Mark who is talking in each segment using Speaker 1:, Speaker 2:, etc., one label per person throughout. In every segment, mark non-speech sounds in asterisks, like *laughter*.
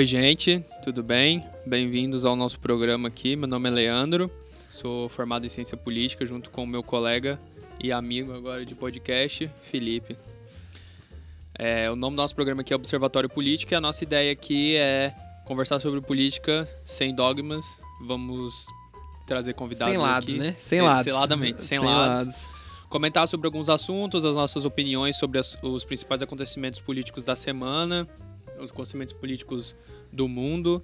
Speaker 1: Oi, gente, tudo bem? Bem-vindos ao nosso programa aqui. Meu nome é Leandro, sou formado em Ciência Política junto com o meu colega e amigo agora de podcast, Felipe. É, o nome do nosso programa aqui é Observatório Política e a nossa ideia aqui é conversar sobre política sem dogmas. Vamos trazer convidados
Speaker 2: Sem lados,
Speaker 1: aqui.
Speaker 2: né? Sem lados.
Speaker 1: Seladamente, sem, lados. Comentar sobre alguns assuntos, as nossas opiniões sobre as- os principais acontecimentos políticos da semana, os acontecimentos políticos do mundo.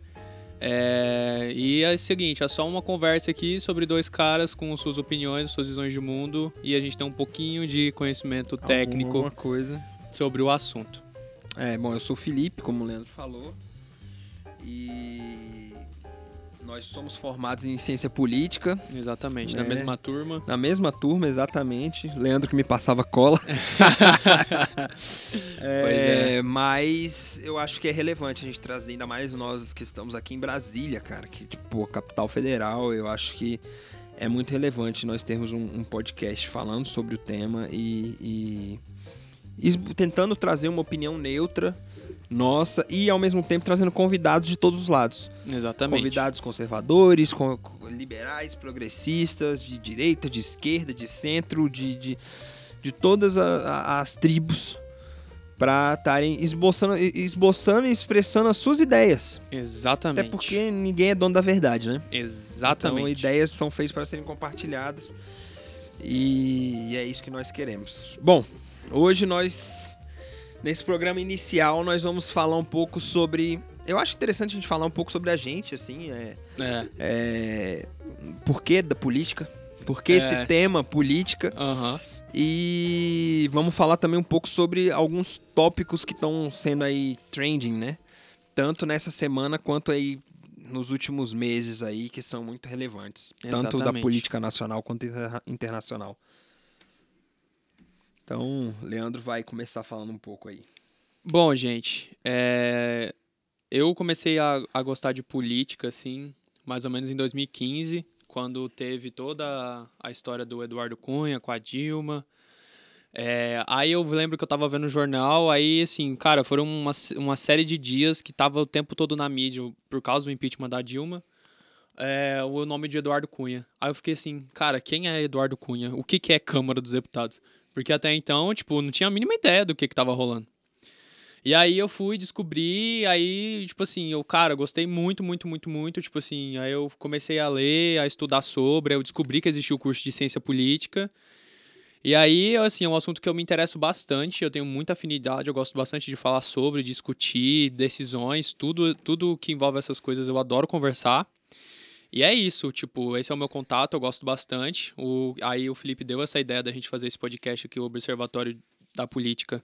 Speaker 1: É, e é o seguinte, é só uma conversa aqui sobre dois caras com suas opiniões, suas visões de mundo e a gente tem um pouquinho de conhecimento técnico
Speaker 2: Alguma coisa.
Speaker 1: sobre o assunto.
Speaker 2: É, bom, eu sou o Felipe, como o Leandro falou. E nós somos formados em ciência política,
Speaker 1: Exatamente, na
Speaker 2: É.
Speaker 1: mesma turma.
Speaker 2: na mesma turma, exatamente. Leandro que me passava cola. *laughs* É,
Speaker 1: é.
Speaker 2: Mas eu acho que é relevante a gente trazer, ainda mais nós que estamos aqui em Brasília, cara, que, tipo, a capital federal, eu acho que é muito relevante nós termos um, um podcast falando sobre o tema e, e- e tentando trazer uma opinião neutra nossa e ao mesmo tempo trazendo convidados de todos os lados.
Speaker 1: Exatamente.
Speaker 2: Convidados conservadores, com- com liberais, progressistas, de direita, de esquerda, de centro, de, de, de todas a- a- as tribos para estarem esboçando, esboçando e expressando as suas ideias.
Speaker 1: Exatamente.
Speaker 2: Até porque ninguém é dono da verdade, né?
Speaker 1: Exatamente.
Speaker 2: Então, ideias são feitas para serem compartilhadas. E é isso que nós queremos. Bom, hoje nós, nesse programa inicial, nós vamos falar um pouco sobre. Eu acho interessante a gente falar um pouco sobre a gente, assim, é,
Speaker 1: É.
Speaker 2: é, por que da política, por que
Speaker 1: É.
Speaker 2: esse tema política,
Speaker 1: Aham.
Speaker 2: e vamos falar também um pouco sobre alguns tópicos que estão sendo aí trending, né? Tanto nessa semana quanto aí nos últimos meses aí, que são muito relevantes. Tanto da
Speaker 1: Exatamente.
Speaker 2: política nacional quanto interna- internacional. Então, Leandro vai começar falando um pouco aí.
Speaker 1: Bom, gente, é, eu comecei a, a gostar de política, assim, mais ou menos em 2015, quando teve toda a história do Eduardo Cunha com a Dilma. É, aí eu lembro que eu tava vendo o jornal, aí, assim, cara, foram uma, uma série de dias que tava o tempo todo na mídia por causa do impeachment da Dilma. é, o nome de Eduardo Cunha. Aí eu fiquei assim, cara, quem é Eduardo Cunha? O que, que é Câmara dos Deputados? Porque até então, tipo, não tinha a mínima ideia do que, que tava rolando. E aí eu fui descobrir, aí, tipo assim, eu, cara, gostei muito, muito, muito, muito, tipo assim, aí eu comecei a ler, a estudar sobre, eu descobri que existia o curso de ciência política. E aí, assim, é um assunto que eu me interesso bastante, eu tenho muita afinidade, eu gosto bastante de falar sobre, discutir decisões, tudo, tudo que envolve essas coisas eu adoro conversar. E é isso, tipo, esse é o meu contato, eu gosto bastante. O, aí o Felipe deu essa ideia da gente fazer esse podcast aqui, o Observatório da Política,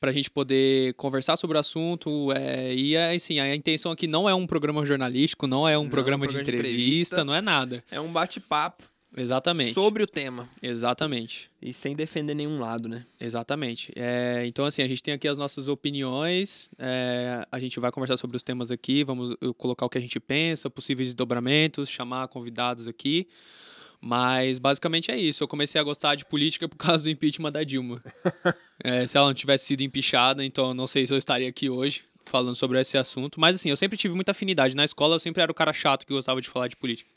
Speaker 1: pra gente poder conversar sobre o assunto. É, e é, assim, a intenção aqui não é um programa jornalístico, não é um
Speaker 2: Não,
Speaker 1: programa,
Speaker 2: um
Speaker 1: de,
Speaker 2: programa de
Speaker 1: entrevista,
Speaker 2: entrevista.
Speaker 1: não é nada.
Speaker 2: É um bate-papo
Speaker 1: Exatamente.
Speaker 2: sobre o tema.
Speaker 1: Exatamente.
Speaker 2: E sem defender nenhum lado, né?
Speaker 1: Exatamente. É, então, assim, a gente tem aqui as nossas opiniões, é, a gente vai conversar sobre os temas aqui, vamos colocar o que a gente pensa, possíveis desdobramentos, chamar convidados aqui. Mas, basicamente, é isso. Eu comecei a gostar de política por *laughs* causa do impeachment da Dilma. É, se ela não tivesse sido empichada, então eu não sei se eu estaria aqui hoje falando sobre esse assunto. Mas, assim, eu sempre tive muita afinidade. Na escola, eu sempre era o cara chato que gostava de falar de política.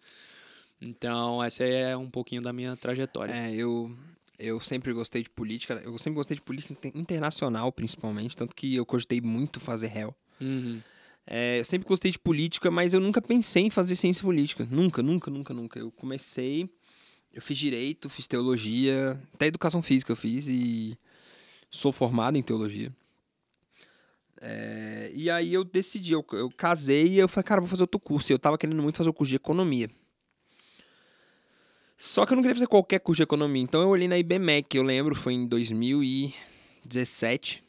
Speaker 1: Então, essa é um pouquinho da minha trajetória.
Speaker 2: É, eu, eu sempre gostei de política. Eu sempre gostei de política inter- internacional, principalmente. Tanto que eu cogitei muito fazer réu.
Speaker 1: Uhum.
Speaker 2: É, eu sempre gostei de política, mas eu nunca pensei em fazer ciência política. Nunca, nunca, nunca, nunca. Eu comecei. Eu fiz direito, fiz teologia, até educação física eu fiz e sou formado em teologia. É, e aí eu decidi, eu, eu casei e eu falei, cara, vou fazer outro curso. E eu tava querendo muito fazer o curso de economia. Só que eu não queria fazer qualquer curso de economia. Então eu olhei na IBMEC, eu lembro, foi em 2017.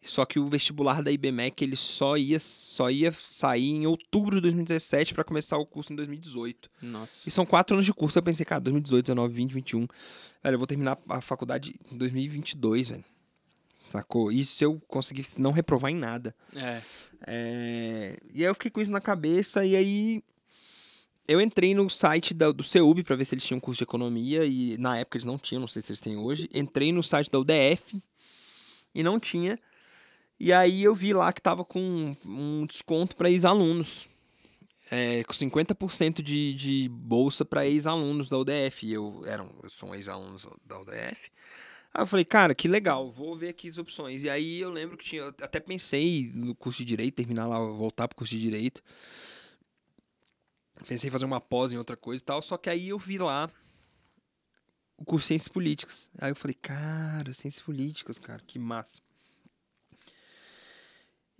Speaker 2: Só que o vestibular da IBMEC ele só ia, só ia sair em outubro de 2017 para começar o curso em 2018.
Speaker 1: Nossa.
Speaker 2: E são quatro anos de curso. Eu pensei, cara, 2018, 19, 20, 21. Velho, eu vou terminar a faculdade em 2022, velho. Sacou? Isso se eu conseguir não reprovar em nada.
Speaker 1: É.
Speaker 2: É, E aí eu fiquei com isso na cabeça e aí eu entrei no site da- do CEUB para ver se eles tinham curso de economia e na época eles não tinham, não sei se eles têm hoje. Entrei no site da UDF e não tinha. E aí eu vi lá que tava com um desconto para ex-alunos. É, com 50% de, de bolsa para ex-alunos da UDF. E eu, era eu sou um ex-aluno da UDF. Aí eu falei, cara, que legal, vou ver aqui as opções. E aí eu lembro que tinha. Até pensei no curso de direito, terminar lá, voltar pro curso de direito. Pensei em fazer uma pós em outra coisa e tal. Só que aí eu vi lá o curso de Ciências Políticas. Aí eu falei, cara, Ciências Políticas, cara, que massa.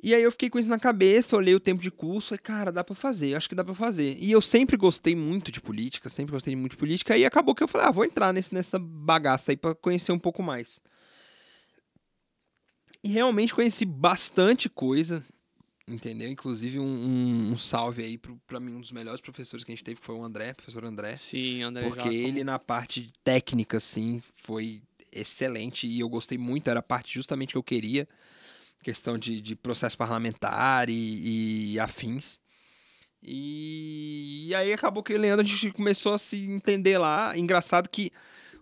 Speaker 2: E aí eu fiquei com isso na cabeça, olhei o tempo de curso, falei, cara, dá pra fazer, acho que dá pra fazer. E eu sempre gostei muito de política, sempre gostei muito de política, e acabou que eu falei, ah, vou entrar nesse, nessa bagaça aí pra conhecer um pouco mais. E realmente conheci bastante coisa, entendeu? Inclusive um, um, um salve aí pro, pra mim, um dos melhores professores que a gente teve, que foi o André, professor André.
Speaker 1: Sim, André
Speaker 2: Porque ele, na parte técnica, assim, foi excelente e eu gostei muito, era a parte justamente que eu queria, questão de, de processo parlamentar e, e afins. E, e aí acabou que o Leandro, a gente começou a se entender lá. Engraçado que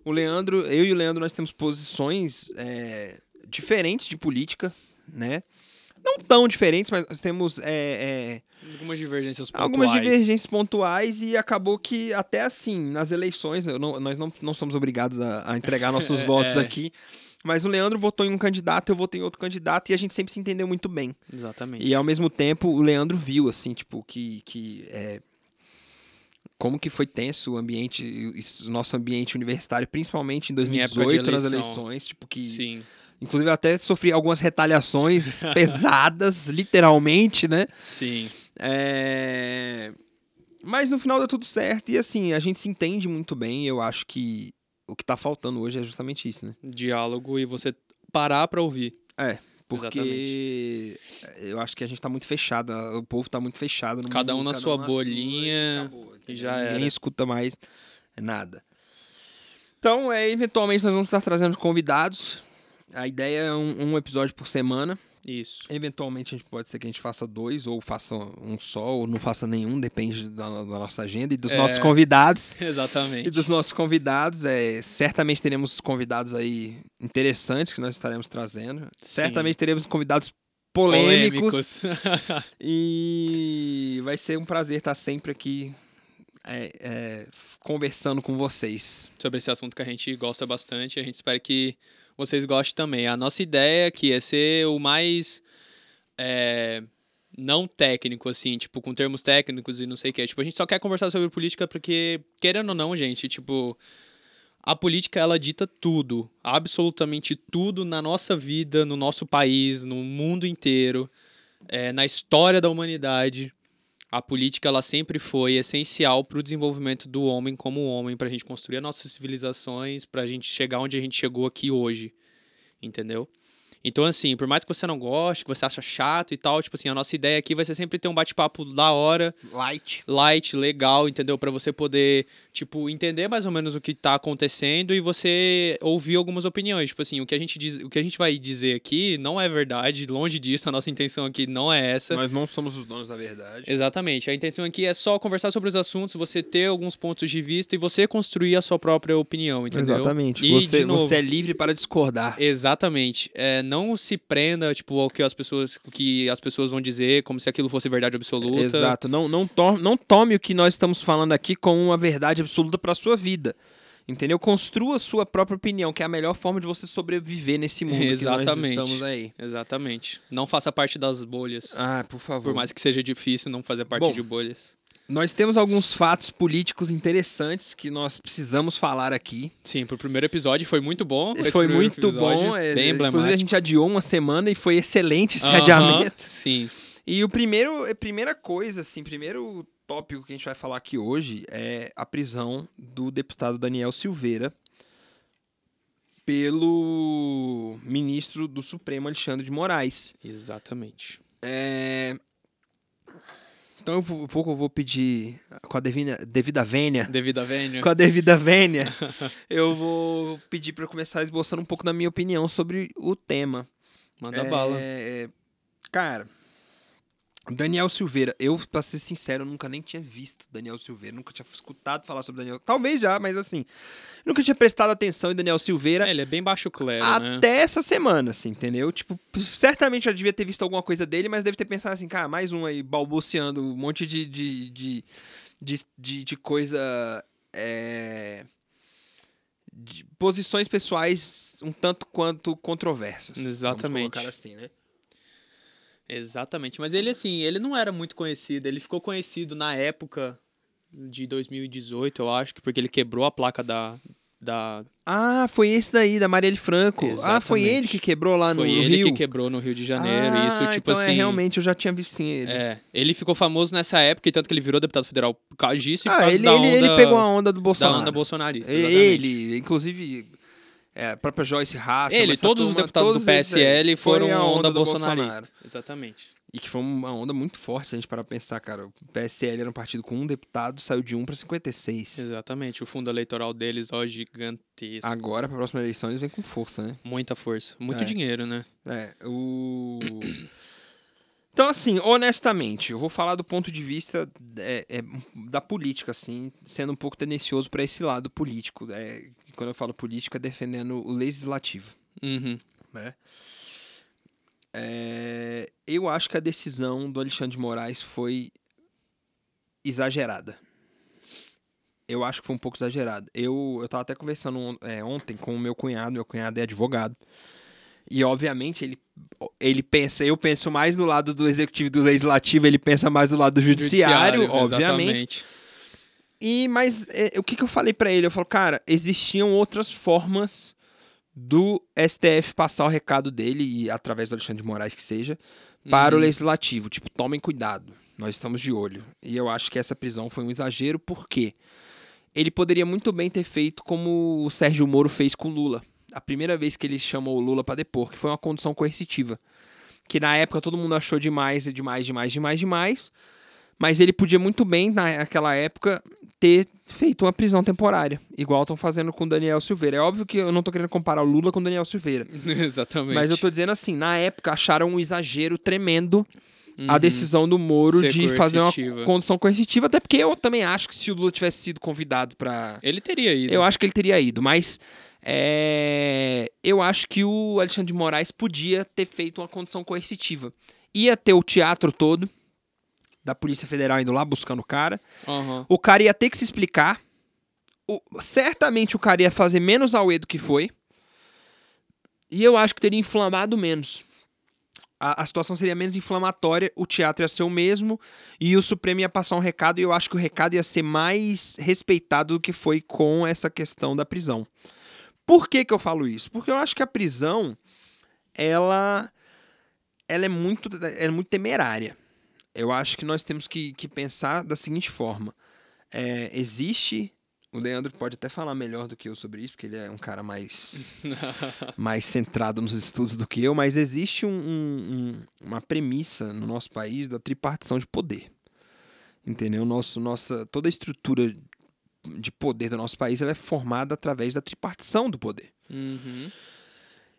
Speaker 2: o Leandro, eu e o Leandro, nós temos posições é, diferentes de política, né? Não tão diferentes, mas nós temos é, é,
Speaker 1: Algumas divergências pontuais.
Speaker 2: algumas divergências pontuais e acabou que até assim, nas eleições, não- nós não, não somos obrigados a, a entregar nossos *laughs*
Speaker 1: É,
Speaker 2: votos
Speaker 1: é.
Speaker 2: aqui, mas o Leandro votou em um candidato, eu votei em outro candidato e a gente sempre se entendeu muito bem.
Speaker 1: Exatamente.
Speaker 2: E ao mesmo tempo, o Leandro viu, assim, tipo, que. que é, como que foi tenso o ambiente, o nosso ambiente universitário, principalmente em
Speaker 1: Em época de
Speaker 2: 2018, nas eleições, tipo, que
Speaker 1: Sim,
Speaker 2: Inclusive, até sofri algumas retaliações *laughs* pesadas, literalmente, né?
Speaker 1: sim.
Speaker 2: É... Mas no final deu tudo certo. E assim, a gente se entende muito bem. Eu acho que o que tá faltando hoje é justamente isso, né?
Speaker 1: Diálogo e você parar pra ouvir.
Speaker 2: Porque eu acho que a gente tá muito fechado. O povo tá muito fechado. No
Speaker 1: Cada
Speaker 2: mundo,
Speaker 1: um na sua bolinha,
Speaker 2: e acabou,
Speaker 1: e
Speaker 2: entendeu?
Speaker 1: já
Speaker 2: Ninguém
Speaker 1: era.
Speaker 2: escuta mais nada. Então, é, eventualmente, nós vamos estar trazendo convidados. A ideia é um- um episódio por semana.
Speaker 1: Isso.
Speaker 2: Eventualmente a gente pode ser que a gente faça dois, ou faça um só, ou não faça nenhum, depende da, da nossa agenda e dos
Speaker 1: É.
Speaker 2: nossos convidados. *laughs*
Speaker 1: Exatamente.
Speaker 2: E dos nossos convidados. É, certamente teremos convidados aí interessantes que nós estaremos trazendo. Certamente teremos convidados polêmicos. *laughs* E vai ser um prazer estar sempre aqui é, é, conversando com vocês.
Speaker 1: sobre esse assunto que a gente gosta bastante. A gente espera que vocês gostem também. A nossa ideia aqui é ser o mais é, não técnico, assim, tipo, com termos técnicos e não sei o que. Tipo, a gente só quer conversar sobre política porque, querendo ou não, gente, tipo, a política ela dita tudo, absolutamente tudo na nossa vida, no nosso país, no mundo inteiro, é, na história da humanidade. A política ela sempre foi essencial para o desenvolvimento do homem como homem, para a gente construir as nossas civilizações, para a gente chegar onde a gente chegou aqui hoje, entendeu? Então, assim, por mais que você não goste, que você acha chato e tal, tipo assim, a nossa ideia aqui vai ser sempre ter um bate-papo da hora,
Speaker 2: Light.
Speaker 1: light, legal, entendeu? Pra você poder, tipo, entender mais ou menos o que tá acontecendo e você ouvir algumas opiniões. Tipo assim, o que a gente, diz, o que a gente vai dizer aqui não é verdade, longe disso, a nossa intenção aqui não é essa.
Speaker 2: Nós não somos os donos da verdade.
Speaker 1: Exatamente. A intenção aqui é só conversar sobre os assuntos, você ter alguns pontos de vista e você construir a sua própria opinião, entendeu?
Speaker 2: Exatamente.
Speaker 1: E,
Speaker 2: você,
Speaker 1: novo,
Speaker 2: você é livre para discordar.
Speaker 1: Exatamente. É, não se prenda, tipo, ao que as pessoas, o que as pessoas vão dizer, como se aquilo fosse verdade absoluta.
Speaker 2: Exato. Não, não, to- não tome o que nós estamos falando aqui como uma verdade absoluta para a sua vida. Entendeu? Construa a sua própria opinião, que é a melhor forma de você sobreviver nesse mundo que nós
Speaker 1: Exatamente.
Speaker 2: estamos aí.
Speaker 1: Exatamente. Não faça parte das bolhas.
Speaker 2: Ah, por favor.
Speaker 1: Por mais que seja difícil não fazer parte
Speaker 2: Bom,
Speaker 1: de bolhas.
Speaker 2: Nós temos alguns fatos políticos interessantes que nós precisamos falar aqui.
Speaker 1: Sim, pro primeiro episódio foi muito bom.
Speaker 2: foi muito
Speaker 1: episódio,
Speaker 2: bom. é,
Speaker 1: bem
Speaker 2: inclusive, a gente adiou uma semana e foi excelente esse
Speaker 1: Aham,
Speaker 2: adiamento.
Speaker 1: Sim.
Speaker 2: E o primeiro, a primeira coisa, assim, primeiro tópico que a gente vai falar aqui hoje é a prisão do deputado Daniel Silveira pelo ministro do Supremo Alexandre de Moraes.
Speaker 1: Exatamente.
Speaker 2: É, Então eu vou, eu vou pedir com a devida, devida vênia.
Speaker 1: Devido a vênia.
Speaker 2: Com a devida vênia, *laughs* eu vou pedir para começar esboçando um pouco da minha opinião sobre o tema.
Speaker 1: Manda bala.
Speaker 2: É, Cara, Daniel Silveira, eu, pra ser sincero, nunca nem tinha visto Daniel Silveira, nunca tinha escutado falar sobre Daniel. Talvez já, mas assim, nunca tinha prestado atenção em Daniel Silveira.
Speaker 1: É, ele é bem baixo clero,
Speaker 2: até
Speaker 1: né?
Speaker 2: essa semana, assim, entendeu? Tipo, certamente já devia ter visto alguma coisa dele, mas deve ter pensado assim, cara, mais um aí balbuciando um monte de, de, de, de, de, de coisa. É, de posições pessoais um tanto quanto controversas.
Speaker 1: Exatamente.
Speaker 2: Vamos colocar assim, né?
Speaker 1: Exatamente. Mas ele, assim, ele não era muito conhecido. Ele ficou conhecido na época de 2018, eu acho, porque ele quebrou a placa da. da...
Speaker 2: Ah, foi esse daí, da Marielle Franco. Ah, foi
Speaker 1: Exatamente.
Speaker 2: ele que quebrou lá no,
Speaker 1: Foi
Speaker 2: no
Speaker 1: ele
Speaker 2: Rio?
Speaker 1: que quebrou no Rio de Janeiro.
Speaker 2: Ah,
Speaker 1: isso, tipo
Speaker 2: então
Speaker 1: assim.
Speaker 2: É, realmente, eu já tinha visto sim ele.
Speaker 1: É, ele ficou famoso nessa época, e tanto que ele virou deputado federal por causa disso e
Speaker 2: ah, ele,
Speaker 1: da
Speaker 2: ele,
Speaker 1: onda,
Speaker 2: ele pegou a onda do
Speaker 1: da
Speaker 2: Bolsonaro.
Speaker 1: onda bolsonarista. Exatamente.
Speaker 2: Ele, inclusive, é, a própria Joyce Haas.
Speaker 1: Ele, todos os deputados do PSL foram
Speaker 2: a
Speaker 1: onda,
Speaker 2: do
Speaker 1: bolsonarista.
Speaker 2: Bolsonaro.
Speaker 1: Exatamente.
Speaker 2: E que foi uma onda muito forte, se a gente parar pra pensar, cara. O PSL era um partido com um deputado, saiu de um pra 56.
Speaker 1: Exatamente. O fundo eleitoral deles, ó, gigantesco.
Speaker 2: Agora, pra próxima eleição, eles vêm com força, né?
Speaker 1: Muita força. Muito
Speaker 2: É.
Speaker 1: dinheiro, né?
Speaker 2: É, o. Então, assim, honestamente, eu vou falar do ponto de vista é, é, da política, assim, sendo um pouco tendencioso para esse lado político. É, quando eu falo política, defendendo o legislativo.
Speaker 1: Uhum.
Speaker 2: né? É, eu acho que a decisão do Alexandre de Moraes foi exagerada. Eu acho que foi um pouco exagerada. Eu, eu tava até conversando on- é, ontem com o meu cunhado, meu cunhado é advogado. E obviamente ele, ele pensa, eu penso mais no lado do executivo e do legislativo, ele pensa mais do lado do judiciário, obviamente.
Speaker 1: Exatamente.
Speaker 2: E mas é, o que, que eu falei pra ele? Eu falo, cara, existiam outras formas do STF passar o recado dele e através do Alexandre de Moraes que seja para o
Speaker 1: Uhum.
Speaker 2: legislativo, tipo, tomem cuidado. Nós estamos de olho. E eu acho que essa prisão foi um exagero porque ele poderia muito bem ter feito como o Sérgio Moro fez com o Lula. A primeira vez que ele chamou o Lula para depor, que foi uma condição coercitiva. Que na época todo mundo achou demais, demais, demais, demais, demais. Mas ele podia muito bem, naquela época, ter feito uma prisão temporária. Igual estão fazendo com o Daniel Silveira. É óbvio que eu não tô querendo comparar o Lula com o Daniel Silveira. *laughs*
Speaker 1: Exatamente.
Speaker 2: Mas eu tô dizendo assim, na época acharam um exagero tremendo a
Speaker 1: Uhum.
Speaker 2: decisão do Moro
Speaker 1: Ser
Speaker 2: de fazer uma
Speaker 1: coercitiva.
Speaker 2: condição coercitiva. Até porque eu também acho que se o Lula tivesse sido convidado para
Speaker 1: Ele teria ido.
Speaker 2: eu acho que ele teria ido, mas é, eu acho que o Alexandre de Moraes podia ter feito uma condição coercitiva. Ia ter o teatro todo da Polícia Federal indo lá buscando o cara.
Speaker 1: Aham.
Speaker 2: O cara ia ter que se explicar. O- certamente o cara ia fazer menos auê do que foi. E eu acho que teria inflamado menos. A, a situação seria menos inflamatória, o teatro ia ser o mesmo e o Supremo ia passar um recado e eu acho que o recado ia ser mais respeitado do que foi com essa questão da prisão. Por que, que eu falo isso? Porque eu acho que a prisão, ela, ela é, muito, é muito temerária. Eu acho que nós temos que, que pensar da seguinte forma. É, existe. O Leandro pode até falar melhor do que eu sobre isso, porque ele é um cara mais, *laughs* mais centrado nos estudos do que eu, mas existe um- um- um- uma premissa no nosso país da tripartição de poder. Entendeu? Nosso, nossa, toda a estrutura de poder do nosso país ela é formada através da tripartição do poder.
Speaker 1: Uhum.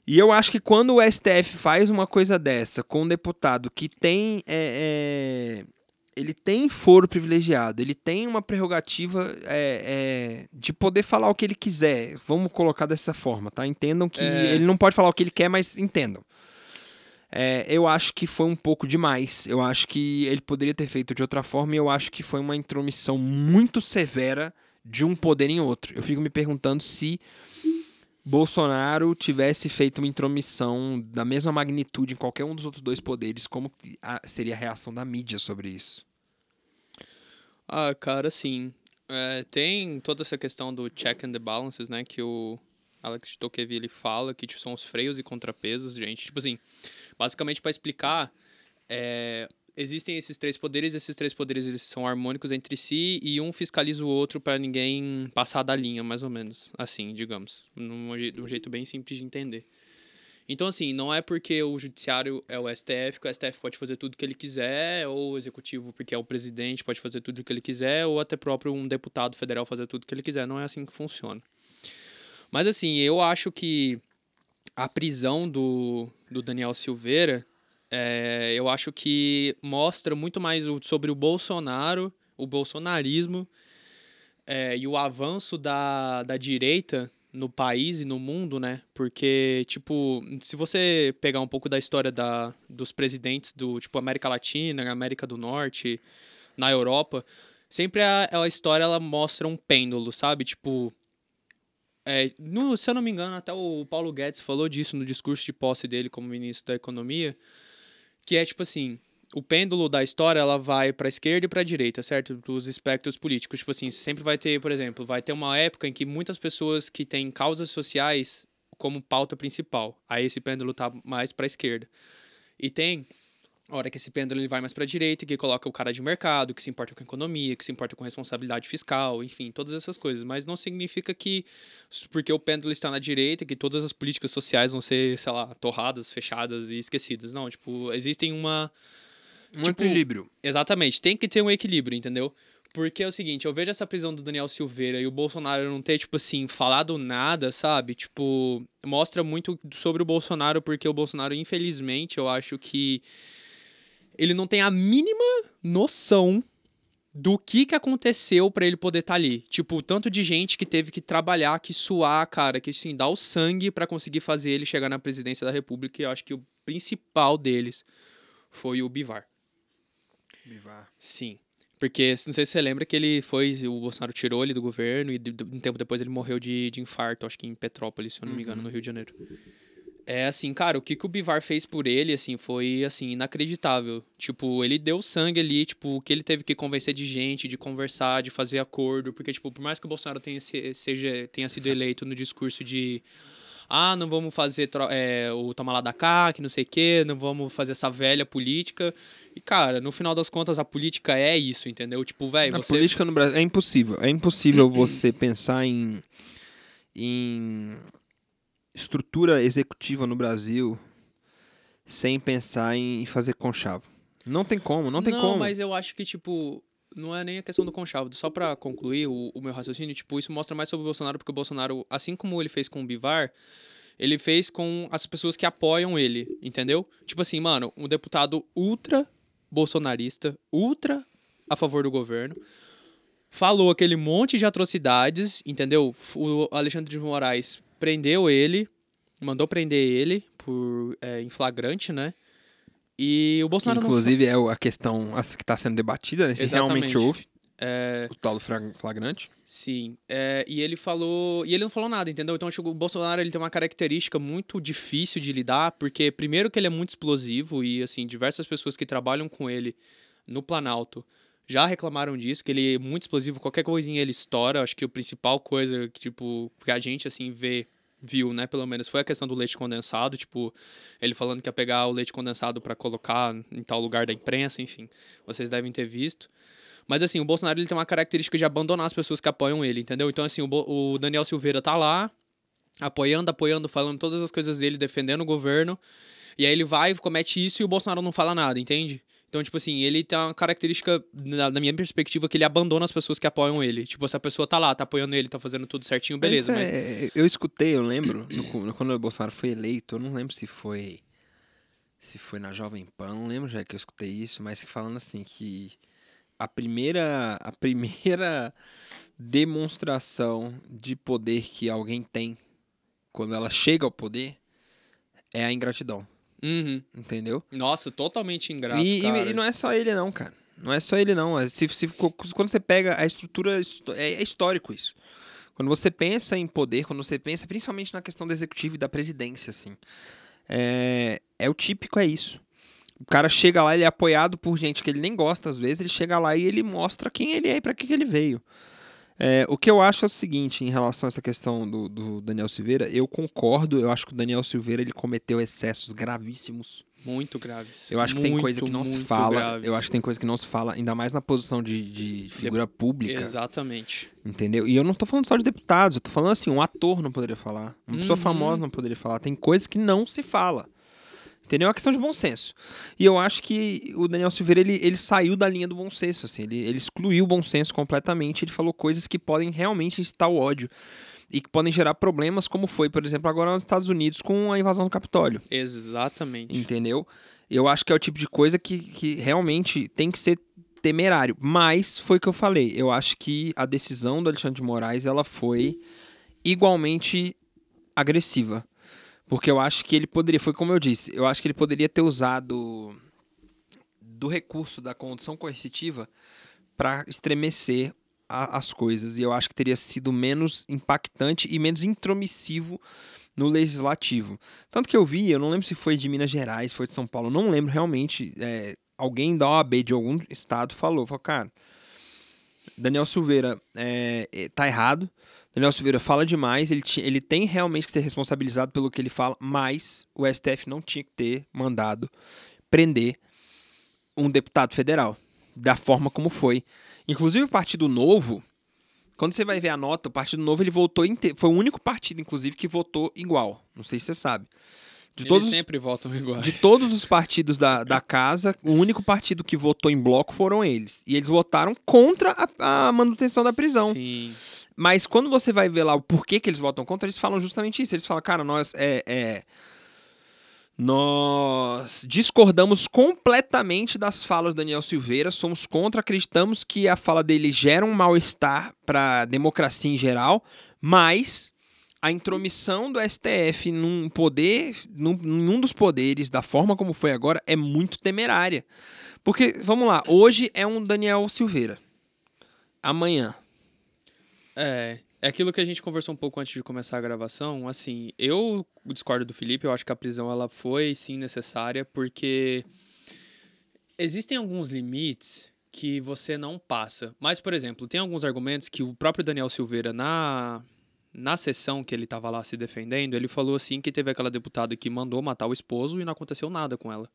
Speaker 2: E eu acho que quando o STF faz uma coisa dessa com um deputado que tem. é, é, ele tem foro privilegiado, ele tem uma prerrogativa é, é, de poder falar o que ele quiser. Vamos colocar dessa forma, tá? Entendam que
Speaker 1: É.
Speaker 2: ele não pode falar o que ele quer, mas entendam. É, eu acho que foi um pouco demais. Eu acho que ele poderia ter feito de outra forma e eu acho que foi uma intromissão muito severa de um poder em outro. Eu fico me perguntando se Bolsonaro tivesse feito uma intromissão da mesma magnitude em qualquer um dos outros dois poderes, como seria a reação da mídia sobre isso?
Speaker 1: Ah, cara, sim. É, tem toda essa questão do check and the balances, né? Que o Alex de Tocqueville fala, que tipo, são os freios e contrapesos, gente. Tipo assim, basicamente para explicar, é, existem esses três poderes, esses três poderes eles são harmônicos entre si e um fiscaliza o outro para ninguém passar da linha, mais ou menos. Assim, digamos. Num, de um jeito bem simples de entender. Então, assim, não é porque o judiciário é o STF que o STF pode fazer tudo que ele quiser, ou o executivo, porque é o presidente, pode fazer tudo que ele quiser, ou até próprio um deputado federal fazer tudo que ele quiser. Não é assim que funciona. Mas, assim, eu acho que a prisão do, do Daniel Silveira É, eu acho que mostra muito mais sobre o Bolsonaro, o bolsonarismo é, e o avanço da, da direita no país e no mundo, né? Porque, tipo, se você pegar um pouco da história da, dos presidentes do, tipo, América Latina, América do Norte, na Europa, sempre a, a história ela mostra um pêndulo, sabe? Tipo, é, no, se eu não me engano, até o Paulo Guedes falou disso no discurso de posse dele como ministro da Economia, que é tipo assim, o pêndulo da história ela vai para esquerda e para direita, certo? Dos espectros políticos. Tipo assim, sempre vai ter, por exemplo, vai ter uma época em que muitas pessoas que têm causas sociais como pauta principal. Aí esse pêndulo tá mais para esquerda. E tem hora que esse pêndulo ele vai mais para a direita, que coloca o cara de mercado, que se importa com a economia, que se importa com responsabilidade fiscal, enfim, todas essas coisas. Mas não significa que, porque o pêndulo está na direita, que todas as políticas sociais vão ser, sei lá, torradas, fechadas e esquecidas. Não, tipo, existem uma.
Speaker 2: Um
Speaker 1: tipo,
Speaker 2: equilíbrio.
Speaker 1: Exatamente, tem que ter um equilíbrio, entendeu? Porque é o seguinte, eu vejo essa prisão do Daniel Silveira e o Bolsonaro não ter, tipo assim, falado nada, sabe? Tipo, mostra muito sobre o Bolsonaro, porque o Bolsonaro, infelizmente, eu acho que ele não tem a mínima noção do que que aconteceu para ele poder estar tá ali. Tipo, tanto de gente que teve que trabalhar, que suar, cara, que assim, dar o sangue para conseguir fazer ele chegar na presidência da República, e eu acho que o principal deles foi o Bivar.
Speaker 2: Bivar.
Speaker 1: Sim. Porque, não sei se você lembra que ele foi, o Bolsonaro tirou ele do governo e um tempo depois ele morreu de, de infarto, acho que em Petrópolis, se eu não me engano, uhum. no Rio de Janeiro. É assim, cara, o que, que o Bivar fez por ele, assim, foi, assim, inacreditável. Tipo, ele deu sangue ali, tipo, o que ele teve que convencer de gente, de conversar, de fazer acordo. Porque, tipo, por mais que o Bolsonaro tenha, seja, tenha sido eleito no discurso de ah, não vamos fazer é, o tomar lá da cá, que não sei o quê, não vamos fazer essa velha política. E, cara, no final das contas, a política é isso, entendeu? Tipo, velho,
Speaker 2: você... A política no Brasil é impossível. É impossível você pensar em... em estrutura executiva no Brasil sem pensar em fazer conchavo. Não tem como, não tem
Speaker 1: não,
Speaker 2: como.
Speaker 1: Não, mas eu acho que, tipo, não é nem a questão do conchavo. Só para concluir o, o, meu raciocínio, tipo, isso mostra mais sobre o Bolsonaro, porque o Bolsonaro, assim como ele fez com o Bivar, ele fez com as pessoas que apoiam ele, entendeu? Tipo assim, mano, um deputado ultra bolsonarista, ultra a favor do governo, falou aquele monte de atrocidades, entendeu? O Alexandre de Moraes prendeu ele, mandou prender ele por é, em flagrante, né? E o Bolsonaro.
Speaker 2: Que, inclusive não... é a questão que está sendo debatida, né? Se
Speaker 1: Exatamente.
Speaker 2: realmente houve.
Speaker 1: É...
Speaker 2: O tal do flagrante.
Speaker 1: Sim. É, e ele falou. E ele não falou nada, entendeu? Então, acho que o Bolsonaro ele tem uma característica muito difícil de lidar, porque, primeiro, que ele é muito explosivo, e, assim, diversas pessoas que trabalham com ele no Planalto já reclamaram disso, que ele é muito explosivo, qualquer coisinha ele estoura. Acho que a principal coisa que, tipo, que a gente, assim, vê, viu, né, pelo menos, foi a questão do leite condensado. Tipo, ele falando que ia pegar o leite condensado para colocar em tal lugar da imprensa, enfim. Vocês devem ter visto. Mas, assim, o Bolsonaro ele tem uma característica de abandonar as pessoas que apoiam ele, entendeu? Então, assim, o, o Daniel Silveira tá lá, apoiando, apoiando, falando todas as coisas dele, defendendo o governo. E aí ele vai, comete isso e o Bolsonaro não fala nada, entende? Então, tipo assim, ele tem uma característica, na, na, minha perspectiva, que ele abandona as pessoas que apoiam ele. Tipo, se a pessoa tá lá, tá apoiando ele, tá fazendo tudo certinho, beleza. Mas,
Speaker 2: é, eu escutei, eu lembro, no, quando o Bolsonaro foi eleito, eu não lembro se foi. Se foi na Jovem Pan, não lembro já que eu escutei isso, mas falando assim, que a primeira. A primeira *laughs* demonstração de poder que alguém tem quando ela chega ao poder é a ingratidão.
Speaker 1: Uhum.
Speaker 2: Entendeu?
Speaker 1: Nossa, totalmente ingrato,
Speaker 2: e,
Speaker 1: e,
Speaker 2: e, não é só ele, não, cara. Não é só ele, não. É, se, se, quando você pega a estrutura. É, é histórico isso. Quando você pensa em poder, quando você pensa principalmente na questão do executivo e da presidência, assim. É, é o típico, é isso. O cara chega lá, ele é apoiado por gente que ele nem gosta, às vezes, ele chega lá e ele mostra quem ele é e pra que, que ele veio. É, o que eu acho é o seguinte, em relação a essa questão do, do, Daniel Silveira, eu concordo, eu acho que o Daniel Silveira ele cometeu excessos gravíssimos.
Speaker 1: Muito graves.
Speaker 2: Eu acho
Speaker 1: muito,
Speaker 2: que tem coisa que não se fala. Graves. Eu acho que tem coisa que não se fala, ainda mais na posição de, de figura de... pública.
Speaker 1: Exatamente.
Speaker 2: Entendeu? E eu não tô falando só de deputados, eu tô falando assim, um ator não poderia falar, uma uhum. pessoa famosa não poderia falar. Tem coisas que não se fala. Entendeu? É uma questão de bom senso. E eu acho que o Daniel Silveira, ele, ele saiu da linha do bom senso, assim. Ele, ele excluiu o bom senso completamente. Ele falou coisas que podem realmente incitar o ódio. E que podem gerar problemas, como foi, por exemplo, agora nos Estados Unidos com a invasão do Capitólio.
Speaker 1: Exatamente.
Speaker 2: Entendeu? Eu acho que é o tipo de coisa que, que realmente tem que ser temerário. Mas foi o que eu falei. Eu acho que a decisão do Alexandre de Moraes ela foi igualmente agressiva. Porque eu acho que ele poderia, foi como eu disse, eu acho que ele poderia ter usado do recurso da condição coercitiva para estremecer a, as coisas. E eu acho que teria sido menos impactante e menos intromissivo no legislativo. Tanto que eu vi, eu não lembro se foi de Minas Gerais, foi de São Paulo, não lembro realmente. É, alguém da OAB de algum estado falou, falou, cara, Daniel Silveira é, é, tá errado. Daniel Silveira fala demais, ele, ele tem realmente que ser responsabilizado pelo que ele fala, mas o STF não tinha que ter mandado prender um deputado federal, da forma como foi. Inclusive o Partido Novo, quando você vai ver a nota, o Partido Novo ele votou foi o único partido, inclusive, que votou igual. Não sei se você sabe.
Speaker 1: De Eles todos, sempre votam igual.
Speaker 2: De todos os partidos da, da casa, o único partido que votou em bloco foram eles. E eles votaram contra a, a manutenção da prisão.
Speaker 1: Sim.
Speaker 2: Mas quando você vai ver lá o porquê que eles votam contra, eles falam justamente isso. Eles falam, cara, nós é, é nós discordamos completamente das falas do Daniel Silveira, somos contra, acreditamos que a fala dele gera um mal-estar para a democracia em geral, mas a intromissão do STF num poder, num, num dos poderes, da forma como foi agora, é muito temerária. Porque, vamos lá, hoje é um Daniel Silveira. Amanhã.
Speaker 1: É, é aquilo que a gente conversou um pouco antes de começar a gravação. Assim, eu discordo do Felipe, eu acho que a prisão ela foi sim necessária, porque existem alguns limites que você não passa. Mas, por exemplo, tem alguns argumentos que o próprio Daniel Silveira, na, na sessão que ele estava lá se defendendo, ele falou assim que teve aquela deputada que mandou matar o esposo e não aconteceu nada com ela.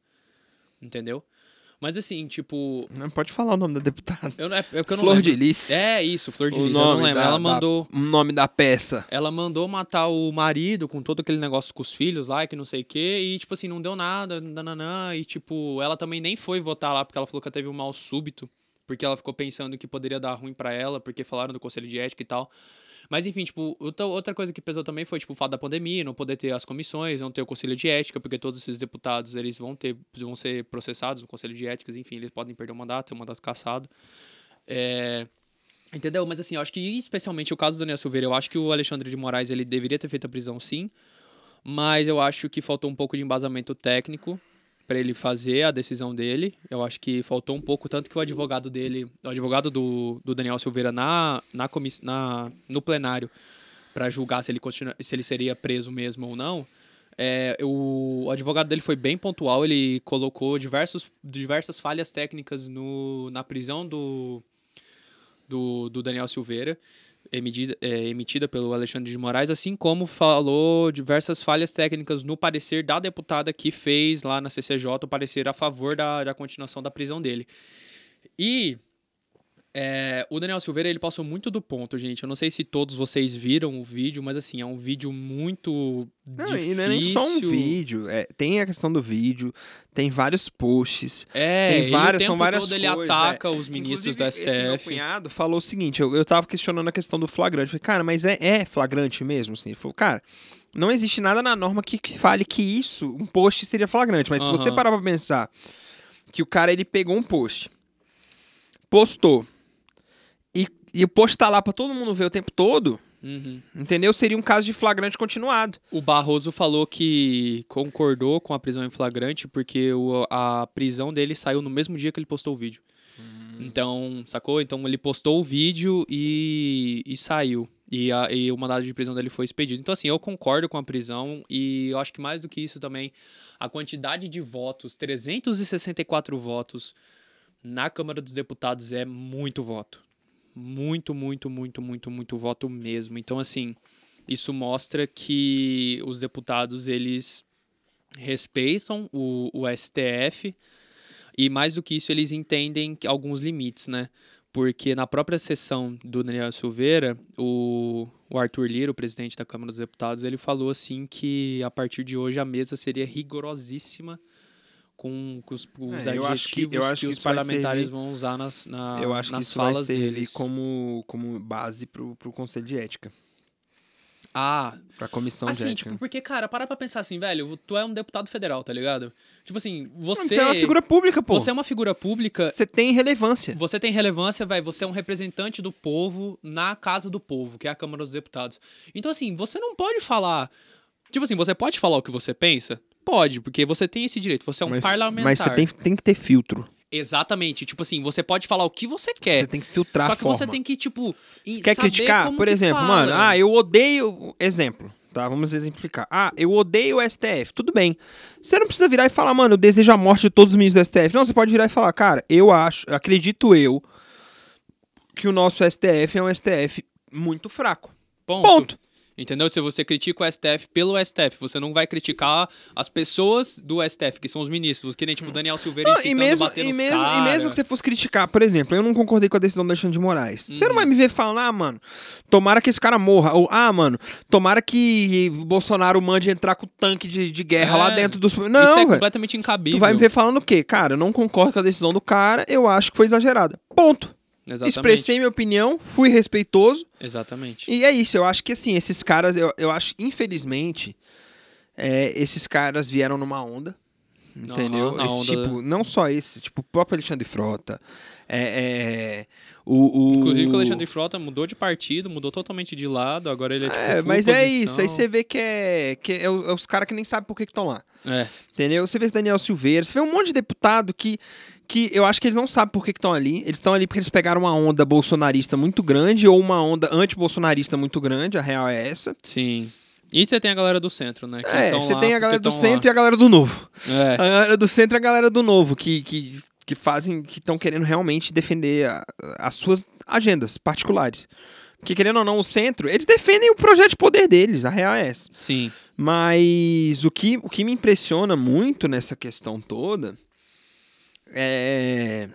Speaker 1: Entendeu? Mas assim, tipo.
Speaker 2: Não pode falar o nome da deputada.
Speaker 1: Eu, é, é eu
Speaker 2: Flor de Lis.
Speaker 1: É isso, Flor de o Lis. Eu não lembro. Da, ela mandou.
Speaker 2: O nome da peça.
Speaker 1: Ela mandou matar o marido com todo aquele negócio com os filhos lá, que não sei o quê. E, tipo assim, não deu nada. Nananã, e, tipo, ela também nem foi votar lá porque ela falou que ela teve um mal súbito. Porque ela ficou pensando que poderia dar ruim para ela, porque falaram do conselho de ética e tal. Mas enfim, tipo, outra coisa que pesou também foi, tipo, o fato da pandemia, não poder ter as comissões, não ter o conselho de ética, porque todos esses deputados, eles vão ter, vão ser processados no conselho de éticas, enfim, eles podem perder o mandato, ter o mandato cassado. É... Entendeu? Mas assim, eu acho que especialmente o caso do Daniel Silveira, eu acho que o Alexandre de Moraes, ele deveria ter feito a prisão sim, mas eu acho que faltou um pouco de embasamento técnico para ele fazer a decisão dele. Eu acho que faltou um pouco, tanto que o advogado dele, o advogado do, do Daniel Silveira na, na, comiss, na no plenário para julgar se ele, continua, se ele seria preso mesmo ou não, é, o, o advogado dele foi bem pontual, ele colocou diversos, diversas falhas técnicas no, na prisão do, do, do Daniel Silveira emitida, é, emitida pelo Alexandre de Moraes, assim como falou diversas falhas técnicas no parecer da deputada que fez lá na CCJ o parecer a favor da, da continuação da prisão dele. E é, o Daniel Silveira, ele passou muito do ponto, gente. Eu não sei se todos vocês viram o vídeo, mas assim, é um vídeo muito não, difícil. E não é nem
Speaker 2: só um vídeo. É, tem a questão do vídeo, tem vários posts.
Speaker 1: É,
Speaker 2: tem várias, são várias
Speaker 1: todo
Speaker 2: coisas.
Speaker 1: ele ataca é. os ministros
Speaker 2: Inclusive,
Speaker 1: do STF.
Speaker 2: Esse meu cunhado falou o seguinte: eu, eu tava questionando a questão do flagrante. falei, cara, mas é, é flagrante mesmo? Assim? Ele falou, cara. Não existe nada na norma que, que fale que isso, um post seria flagrante. Mas uhum. se você parar pra pensar que o cara ele pegou um post, postou, e o post tá lá pra todo mundo ver o tempo todo,
Speaker 1: uhum.
Speaker 2: entendeu? Seria um caso de flagrante continuado.
Speaker 1: O Barroso falou que concordou com a prisão em flagrante porque o, a prisão dele saiu no mesmo dia que ele postou o vídeo. Uhum. Então, sacou? Então ele postou o vídeo e, e saiu. E, a, e o mandado de prisão dele foi expedido. Então, assim, eu concordo com a prisão e eu acho que mais do que isso também, a quantidade de votos, 364 votos na Câmara dos Deputados é muito voto muito, muito, muito, muito, muito voto mesmo. Então, assim, isso mostra que os deputados eles respeitam o, o STF e mais do que isso eles entendem alguns limites, né? Porque na própria sessão do Daniel Silveira, o, o Arthur Lira, o presidente da Câmara dos Deputados, ele falou assim que a partir de hoje a mesa seria rigorosíssima com, com os, os
Speaker 2: É, eu acho que-
Speaker 1: adjetivos
Speaker 2: eu
Speaker 1: que,
Speaker 2: acho que
Speaker 1: os
Speaker 2: isso vai
Speaker 1: parlamentares
Speaker 2: servir-
Speaker 1: vão usar nas, na,
Speaker 2: Eu acho que
Speaker 1: nas
Speaker 2: isso vai
Speaker 1: falas
Speaker 2: servir
Speaker 1: deles.
Speaker 2: como, como base pro, pro Conselho de Ética.
Speaker 1: Ah,
Speaker 2: Pra Comissão de
Speaker 1: assim,
Speaker 2: Ética.
Speaker 1: tipo, porque, cara, para pra pensar assim, velho, tu é um deputado federal, tá ligado? Tipo assim,
Speaker 2: Não,
Speaker 1: você...
Speaker 2: Você é uma figura pública, pô.
Speaker 1: Você é uma figura pública,
Speaker 2: Você tem relevância.
Speaker 1: Você tem relevância, velho. Você é um representante do povo na casa do povo, que é a Câmara dos Deputados. Então, assim, você não pode falar. Tipo assim, você pode falar o que você pensa? Pode, porque você tem esse direito. Você é um
Speaker 2: mas,
Speaker 1: parlamentar.
Speaker 2: mas você tem, tem que ter filtro.
Speaker 1: Exatamente. Tipo assim, você pode falar o que você quer.
Speaker 2: Você tem que filtrar
Speaker 1: só que você tem que, tipo.
Speaker 2: Quer criticar? Por exemplo,
Speaker 1: fala.
Speaker 2: mano, ah, eu odeio. Exemplo, tá? Vamos exemplificar. Ah, eu odeio o STF. Tudo bem. Você não precisa virar e falar, mano, eu desejo a morte de todos os ministros do STF. Não, você pode virar e falar, cara, eu acho, acredito eu, que o nosso STF é um STF muito fraco.
Speaker 1: Ponto.
Speaker 2: Ponto.
Speaker 1: Entendeu? Se você critica o STF pelo STF, você não vai criticar as pessoas do STF, que são os ministros, que nem tipo Daniel Silveira
Speaker 2: Não, e
Speaker 1: incitando,
Speaker 2: mesmo,
Speaker 1: bater
Speaker 2: e,
Speaker 1: nos
Speaker 2: mesmo, e
Speaker 1: cara.
Speaker 2: mesmo que você fosse criticar, por exemplo, eu não concordei com a decisão do Alexandre de Moraes. Você
Speaker 1: Uhum.
Speaker 2: não vai me ver falando, ah, mano, tomara que esse cara morra. Ou, ah, mano, tomara que o Bolsonaro mande entrar com tanque de, de guerra
Speaker 1: É,
Speaker 2: lá dentro dos.
Speaker 1: Isso
Speaker 2: Não,
Speaker 1: é
Speaker 2: velho.
Speaker 1: completamente incabível.
Speaker 2: Tu vai me ver falando o quê? Cara, eu não concordo com a decisão do cara, eu acho que foi exagerada. Ponto.
Speaker 1: Exatamente.
Speaker 2: Expressei minha opinião, fui respeitoso.
Speaker 1: Exatamente.
Speaker 2: E é isso, eu acho que assim, esses caras, eu, eu acho, infelizmente, é, esses caras vieram numa onda. Entendeu?
Speaker 1: Na
Speaker 2: Esse
Speaker 1: onda-
Speaker 2: tipo, não só esse, tipo, o próprio Alexandre Frota. É, é, o, o,
Speaker 1: Inclusive que o Alexandre Frota mudou de partido, mudou totalmente de lado, agora ele é tipo.
Speaker 2: É, mas é isso. Aí você vê que é, que é, os, é os caras que nem sabem por que estão lá.
Speaker 1: É,
Speaker 2: Entendeu? Você vê esse Daniel Silveira, você vê um monte de deputado que, que eu acho que eles não sabem por que estão ali. Eles estão ali porque eles pegaram uma onda bolsonarista muito grande ou uma onda anti-bolsonarista muito grande, a real é essa.
Speaker 1: sim. E você tem a galera do centro, né? que
Speaker 2: É, você
Speaker 1: lá
Speaker 2: tem a galera do centro e a galera do novo.
Speaker 1: lá. É,
Speaker 2: A galera do centro e a galera do novo, que, que, que fazem, que estão querendo realmente defender a- as suas agendas particulares. Porque, querendo ou não, o centro, eles defendem o projeto de poder deles, a real é essa.
Speaker 1: sim.
Speaker 2: Mas o que, o que me impressiona muito nessa questão toda é.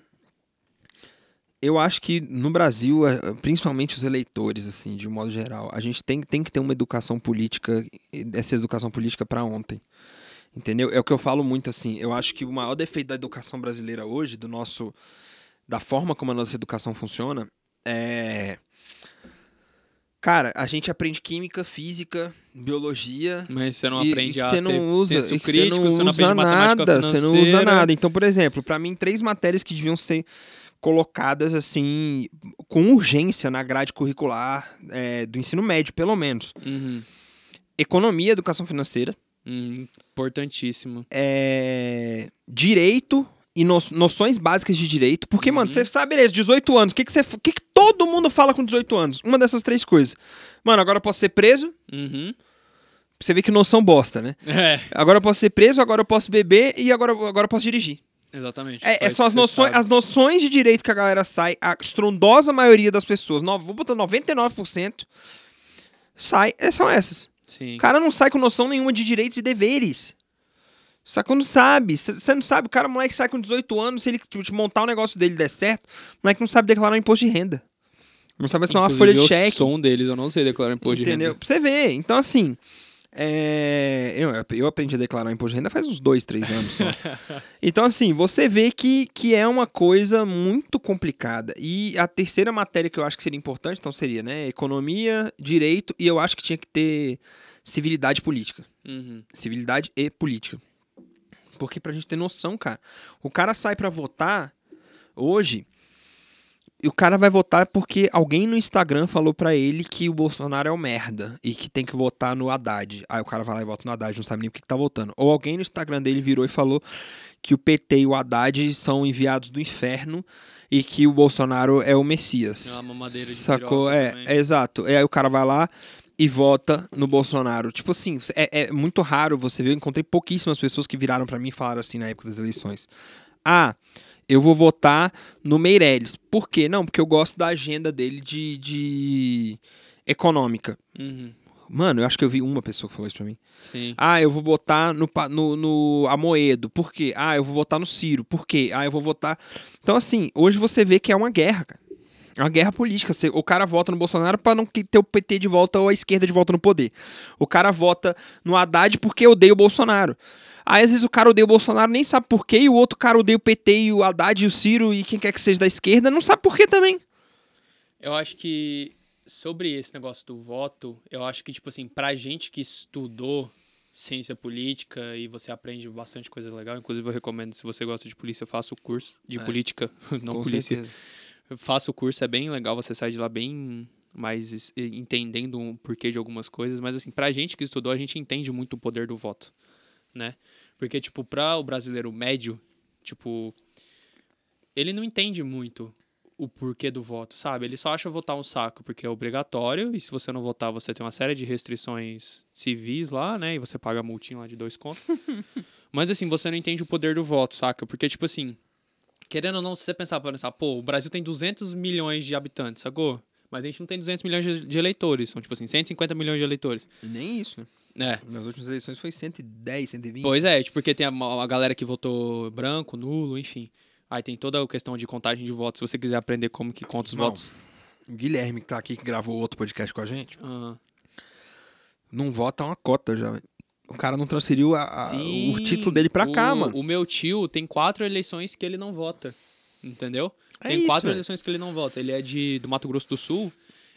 Speaker 2: Eu acho que no Brasil, eh, principalmente os eleitores, assim, de um modo geral, a gente tem, tem que ter uma educação política, essa educação política para ontem. Entendeu? É o que eu falo muito assim. Eu acho que o maior defeito da educação brasileira hoje, do nosso. da forma como a nossa educação funciona, é. Cara, a gente aprende química, física, biologia,
Speaker 1: Mas você não
Speaker 2: e-
Speaker 1: aprende
Speaker 2: e
Speaker 1: a
Speaker 2: você não
Speaker 1: ter
Speaker 2: usa,
Speaker 1: senso crítico,
Speaker 2: você não usa
Speaker 1: aprende matemática
Speaker 2: nada, você não usa nada. Então, por exemplo, pra mim três matérias que deviam ser colocadas assim com urgência na grade curricular é, do ensino médio, pelo menos.
Speaker 1: Uhum.
Speaker 2: Economia, educação financeira,
Speaker 1: Hum, importantíssimo.
Speaker 2: é, direito e no- noções básicas de direito. Porque, mano,
Speaker 1: Uhum.
Speaker 2: você sabe, beleza, 18 anos, o que, que, você, o que, que todo mundo fala com 18 anos? Uma dessas três coisas. Mano, agora eu posso ser preso.
Speaker 1: Uhum.
Speaker 2: Você vê que noção bosta, né?
Speaker 1: É,
Speaker 2: Agora eu posso ser preso, agora eu posso beber e agora, agora eu posso dirigir.
Speaker 1: exatamente.
Speaker 2: É,
Speaker 1: Só
Speaker 2: é, são as noções,
Speaker 1: sabe.
Speaker 2: as noções de direito que a galera sai, a estrondosa maioria das pessoas, no, vou botar 99%, sai, é, são essas.
Speaker 1: Sim.
Speaker 2: O cara não sai com noção nenhuma de direitos e deveres. Só que não sabe. Você não sabe, o cara, o moleque sai com 18 anos, se ele tipo, montar o negócio dele der certo, o moleque não sabe declarar um imposto de renda. Não sabe assinar uma folha de cheque.
Speaker 1: O som deles, eu não sei declarar imposto de
Speaker 2: Entendeu?
Speaker 1: renda.
Speaker 2: Pra você ver. Então, assim. é, Eu, eu aprendi a declarar imposto de renda faz uns dois, três anos só. *laughs* então, assim, você vê que, que é uma coisa muito complicada. E a terceira matéria que eu acho que seria importante, então, seria, né? Economia, direito, e eu acho que tinha que ter civilidade política.
Speaker 1: Uhum.
Speaker 2: Civilidade e política. Porque pra gente ter noção, cara, o cara sai pra votar hoje. E o cara vai votar porque alguém no Instagram falou pra ele que o Bolsonaro é um merda e que tem que votar no Haddad. Aí o cara vai lá e vota no Haddad, não sabe nem o que, que tá votando. Ou alguém no Instagram dele virou e falou que o PT e o Haddad são enviados do inferno e que o Bolsonaro é o Messias.
Speaker 1: É uma mamadeira de
Speaker 2: Sacou? É, é exato. E aí o cara vai lá e vota no Bolsonaro. Tipo assim, é, é muito raro você ver. Eu encontrei pouquíssimas pessoas que viraram pra mim e falaram assim na época das eleições. Ah, eu vou votar no Meirelles. Por quê? Não, porque eu gosto da agenda dele de, de econômica.
Speaker 1: Uhum.
Speaker 2: Mano, eu acho que eu vi uma pessoa que falou isso pra mim.
Speaker 1: Sim.
Speaker 2: Ah, eu vou votar no, no, no Amoedo. Por quê? Ah, eu vou votar no Ciro. Por quê? Ah, eu vou votar. Então, assim, hoje você vê que é uma guerra, cara. É uma guerra política. O cara vota no Bolsonaro pra não ter o PT de volta ou a esquerda de volta no poder. O cara vota no Haddad porque odeia o Bolsonaro. Aí às vezes o cara odeia o Bolsonaro, nem sabe por quê, e o outro cara odeia o PT e o Haddad e o Ciro e quem quer que seja da esquerda, não sabe por quê também.
Speaker 1: Eu acho que sobre esse negócio do voto, eu acho que, tipo assim, pra gente que estudou ciência política e você aprende bastante coisa legal, inclusive eu recomendo, se você gosta de polícia, faça o curso de
Speaker 2: É.
Speaker 1: política, *laughs* não
Speaker 2: Com
Speaker 1: polícia.
Speaker 2: certeza.
Speaker 1: Faça o curso, é bem legal, você sai de lá bem mais entendendo o porquê de algumas coisas, mas assim, pra gente que estudou, a gente entende muito o poder do voto, né? Porque, tipo, pra o brasileiro médio, tipo, ele não entende muito o porquê do voto, sabe? Ele só acha votar um saco porque é obrigatório e se você não votar, você tem uma série de restrições civis lá, né? E você paga a multinha lá de dois contos. *laughs* Mas assim, você não entende o poder do voto, saca? Porque, tipo assim, querendo ou não, se você pensar pensar, pô, o Brasil tem 200 milhões de habitantes, sacou? Mas a gente não tem 200 milhões de, eleitores, são tipo assim, 150 milhões de eleitores.
Speaker 2: E nem isso, né?
Speaker 1: É,
Speaker 2: Nas últimas eleições foi 110, 120.
Speaker 1: Pois é, tipo, porque tem a, a galera que votou branco, nulo, enfim. Aí tem toda a questão de contagem de votos. Se você quiser aprender como que conta os
Speaker 2: Não.
Speaker 1: votos.
Speaker 2: O Guilherme, que tá aqui, que gravou outro podcast com a gente,
Speaker 1: Ah,
Speaker 2: não vota uma cota já. velho. O cara não transferiu a- a-
Speaker 1: sim,
Speaker 2: o título dele pra cá,
Speaker 1: o-
Speaker 2: mano.
Speaker 1: O meu tio tem quatro eleições que ele não vota. Entendeu?
Speaker 2: É
Speaker 1: tem
Speaker 2: isso,
Speaker 1: quatro
Speaker 2: velho.
Speaker 1: eleições que ele não vota. Ele é de, do Mato Grosso do Sul.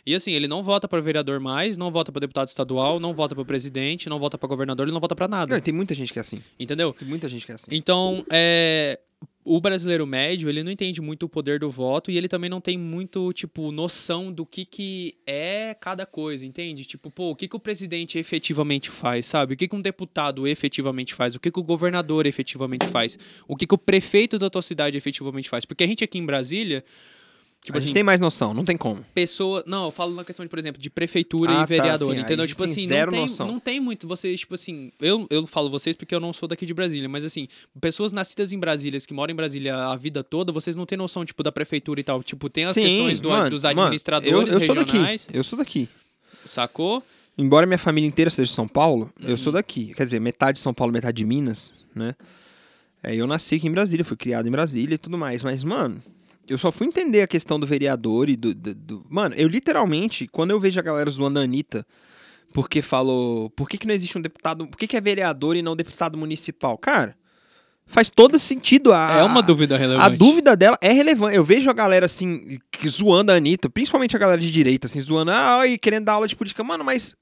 Speaker 1: E assim, ele não vota pra vereador mais, não vota pra deputado estadual, não vota pra presidente, não vota pra governador, ele não vota pra nada.
Speaker 2: Não, tem muita gente que é assim.
Speaker 1: Entendeu?
Speaker 2: Tem muita gente que é assim.
Speaker 1: Então, é, o brasileiro médio, ele não entende muito o poder do voto e ele também não tem muito, tipo, noção do que que é cada coisa, entende? Tipo, pô, o que que o presidente efetivamente faz, sabe? O que que um deputado efetivamente faz? O que que o governador efetivamente faz? O que que o prefeito da tua cidade efetivamente faz? Porque a gente aqui em Brasília, tipo
Speaker 2: a
Speaker 1: assim,
Speaker 2: gente tem mais noção, não tem como.
Speaker 1: pessoa. Não, eu falo na questão de, por exemplo, de prefeitura
Speaker 2: Ah,
Speaker 1: e
Speaker 2: tá,
Speaker 1: vereador,
Speaker 2: sim, aí
Speaker 1: entendeu? Tipo assim,
Speaker 2: zero
Speaker 1: não, tem,
Speaker 2: noção.
Speaker 1: não tem muito. Vocês, tipo assim, eu, eu falo vocês porque eu não sou daqui de Brasília, mas assim, pessoas nascidas em Brasília, que moram em Brasília a vida toda, vocês não têm noção, tipo, da prefeitura e tal. Tipo, tem as
Speaker 2: Sim,
Speaker 1: questões do-
Speaker 2: mano,
Speaker 1: dos
Speaker 2: mano,
Speaker 1: administradores
Speaker 2: eu, eu sou
Speaker 1: regionais,
Speaker 2: daqui. Eu sou daqui.
Speaker 1: sacou?
Speaker 2: Embora minha família inteira seja de São Paulo, eu
Speaker 1: Uhum.
Speaker 2: sou daqui. Quer dizer, metade de São Paulo, metade de Minas, né? É, eu nasci aqui em Brasília, fui criado em Brasília e tudo mais. Mas, mano, eu só fui entender a questão do vereador e do. do- do- Mano, eu literalmente, quando eu vejo a galera zoando a Anitta, porque falou. Por que, que não existe um deputado. Por que, que é vereador e não deputado municipal? Cara, faz todo sentido a.
Speaker 1: é uma dúvida
Speaker 2: A
Speaker 1: relevante.
Speaker 2: dúvida dela é relevante. Eu vejo a galera assim, zoando a Anitta, principalmente a galera de direita, assim, zoando, ah, e querendo dar aula de política. Mano, mas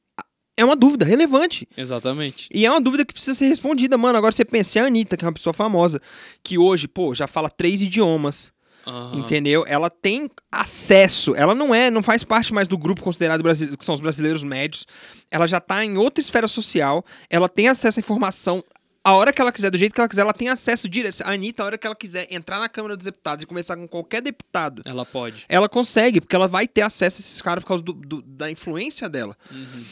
Speaker 2: é uma dúvida relevante.
Speaker 1: Exatamente.
Speaker 2: E é uma dúvida que precisa ser respondida, mano. Agora você pensa, é a Anitta, que é uma pessoa famosa, que hoje, pô, já fala três idiomas,
Speaker 1: Aham.
Speaker 2: entendeu? Ela tem acesso, ela não é, não faz parte mais do grupo considerado brasileiro, que são os brasileiros médios. Ela já tá em outra esfera social, ela tem acesso à informação. A hora que ela quiser, do jeito que ela quiser, ela tem acesso direto. A Anitta, a hora que ela quiser entrar na Câmara dos Deputados e conversar com qualquer deputado,
Speaker 1: Ela pode.
Speaker 2: ela consegue, porque ela vai ter acesso a esses caras por causa do- do- da influência dela.
Speaker 1: Uhum.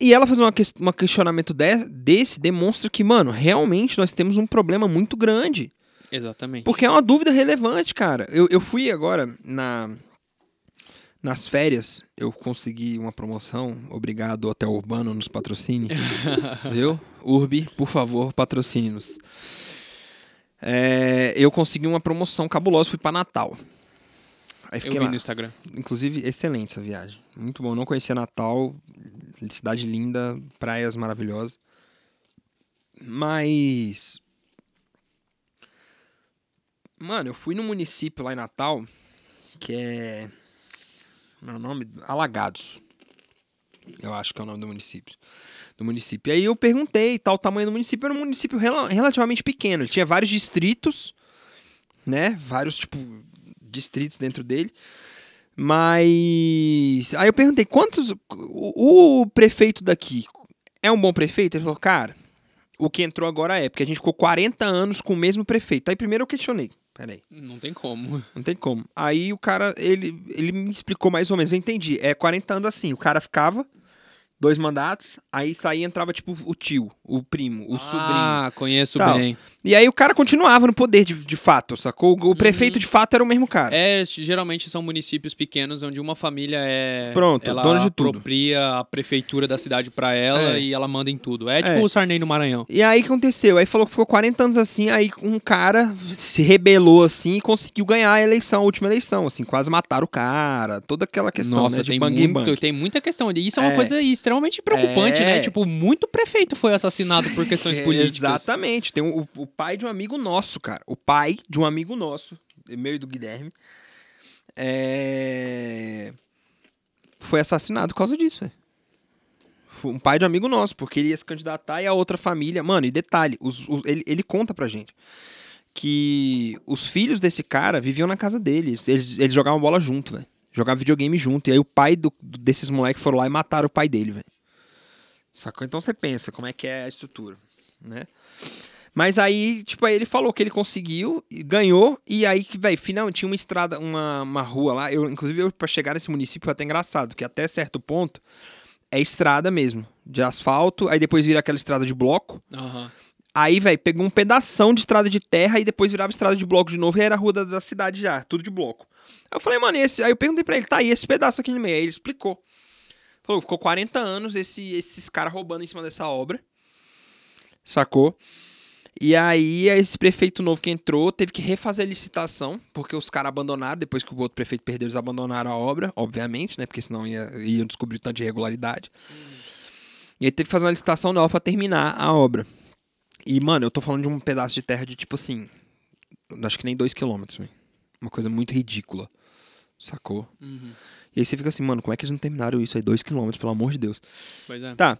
Speaker 2: E ela fazer um questionamento de- desse demonstra que, mano, realmente nós temos um problema muito grande.
Speaker 1: Exatamente.
Speaker 2: Porque é uma dúvida relevante, cara. Eu, eu fui agora na. Nas férias, eu consegui uma promoção. Obrigado, Hotel Urbano, nos patrocine. *laughs* Viu? Urbi, por favor, patrocine-nos. É, eu consegui uma promoção cabulosa, fui pra Natal. Aí
Speaker 1: Eu
Speaker 2: fiquei
Speaker 1: vi
Speaker 2: lá.
Speaker 1: no Instagram.
Speaker 2: Inclusive, excelente essa viagem. Muito bom. Não conhecia Natal. Cidade linda, praias maravilhosas. Mas. Mano, eu fui num município lá em Natal que é. Meu nome? Alagados. Eu acho que é o nome do município. Do município. E aí eu perguntei tal, o tamanho do município. Era um município rela- relativamente pequeno. Ele tinha vários distritos, né? Vários, tipo, distritos dentro dele. Mas. Aí eu perguntei, quantos. O, o prefeito daqui é um bom prefeito? Ele falou, cara, o que entrou agora é, porque a gente ficou 40 anos com o mesmo prefeito. Aí primeiro eu questionei. Peraí,
Speaker 1: Não tem como.
Speaker 2: não tem como. Aí o cara, ele, ele me explicou mais ou menos, eu entendi. É 40 anos assim, o cara ficava, dois mandatos, aí saía entrava tipo o tio, o primo, o sobrinho.
Speaker 1: Ah, conheço
Speaker 2: Tal.
Speaker 1: bem.
Speaker 2: E aí o cara continuava no poder de, de fato, sacou? O prefeito de fato era o mesmo cara.
Speaker 1: É, geralmente são municípios pequenos onde uma família é.
Speaker 2: Pronto,
Speaker 1: ela
Speaker 2: dona de tudo.
Speaker 1: apropria a prefeitura da cidade pra ela
Speaker 2: É.
Speaker 1: e ela manda em tudo. É tipo
Speaker 2: É.
Speaker 1: o Sarney no Maranhão.
Speaker 2: E aí o que aconteceu? Aí falou que ficou 40 anos assim, aí um cara se rebelou assim e conseguiu ganhar a eleição, a última eleição, assim, quase mataram o cara, toda aquela questão
Speaker 1: Nossa,
Speaker 2: né, de
Speaker 1: tem,
Speaker 2: bang
Speaker 1: muito,
Speaker 2: bang.
Speaker 1: tem muita questão. E isso é uma
Speaker 2: É.
Speaker 1: coisa extremamente preocupante,
Speaker 2: É.
Speaker 1: né? Tipo, muito prefeito foi assassinado por questões
Speaker 2: É,
Speaker 1: políticas.
Speaker 2: Exatamente. Tem o, o pai de um amigo nosso, cara. O pai de um amigo nosso, meu e do Guilherme, é... foi assassinado por causa disso, velho. Um pai de um amigo nosso, porque ele ia se candidatar e a outra família. Mano, e detalhe, os- os- ele, ele conta pra gente que os filhos desse cara viviam na casa dele. Eles, eles jogavam bola junto, velho. Jogavam videogame junto. E aí o pai do- desses moleques foram lá e mataram o pai dele, velho. Sacou? Então você pensa como é que é a estrutura, né? Mas aí, tipo, aí ele falou que ele conseguiu, ganhou, e aí que, velho, finalmente tinha uma estrada, uma, uma rua lá. Eu, inclusive, eu, pra chegar nesse município foi até engraçado, que até certo ponto é estrada mesmo, de asfalto, aí depois vira aquela estrada de bloco.
Speaker 1: Aham.
Speaker 2: Aí, velho, pegou um pedação de estrada de terra e depois virava estrada de bloco de novo e era a rua da, da cidade já, tudo de bloco. Aí eu falei, mano, e esse... aí eu perguntei pra ele, tá aí esse pedaço aqui no meio. Aí ele explicou. Falou, ficou 40 anos esse, esses caras roubando em cima dessa obra. Sacou? E aí, esse prefeito novo que entrou teve que refazer a licitação, porque os caras abandonaram, depois que o outro prefeito perdeu, eles abandonaram a obra, obviamente, né? Porque senão ia, iam descobrir de irregularidade. E aí teve que fazer uma licitação nova pra terminar a obra. E, mano, eu tô falando de um pedaço de terra de tipo assim. Acho que nem dois quilômetros. Uma coisa muito ridícula. Sacou?
Speaker 1: Uhum.
Speaker 2: E aí você fica assim, mano, como é que eles não terminaram isso aí? Dois quilômetros, pelo amor de Deus.
Speaker 1: Pois é.
Speaker 2: Tá.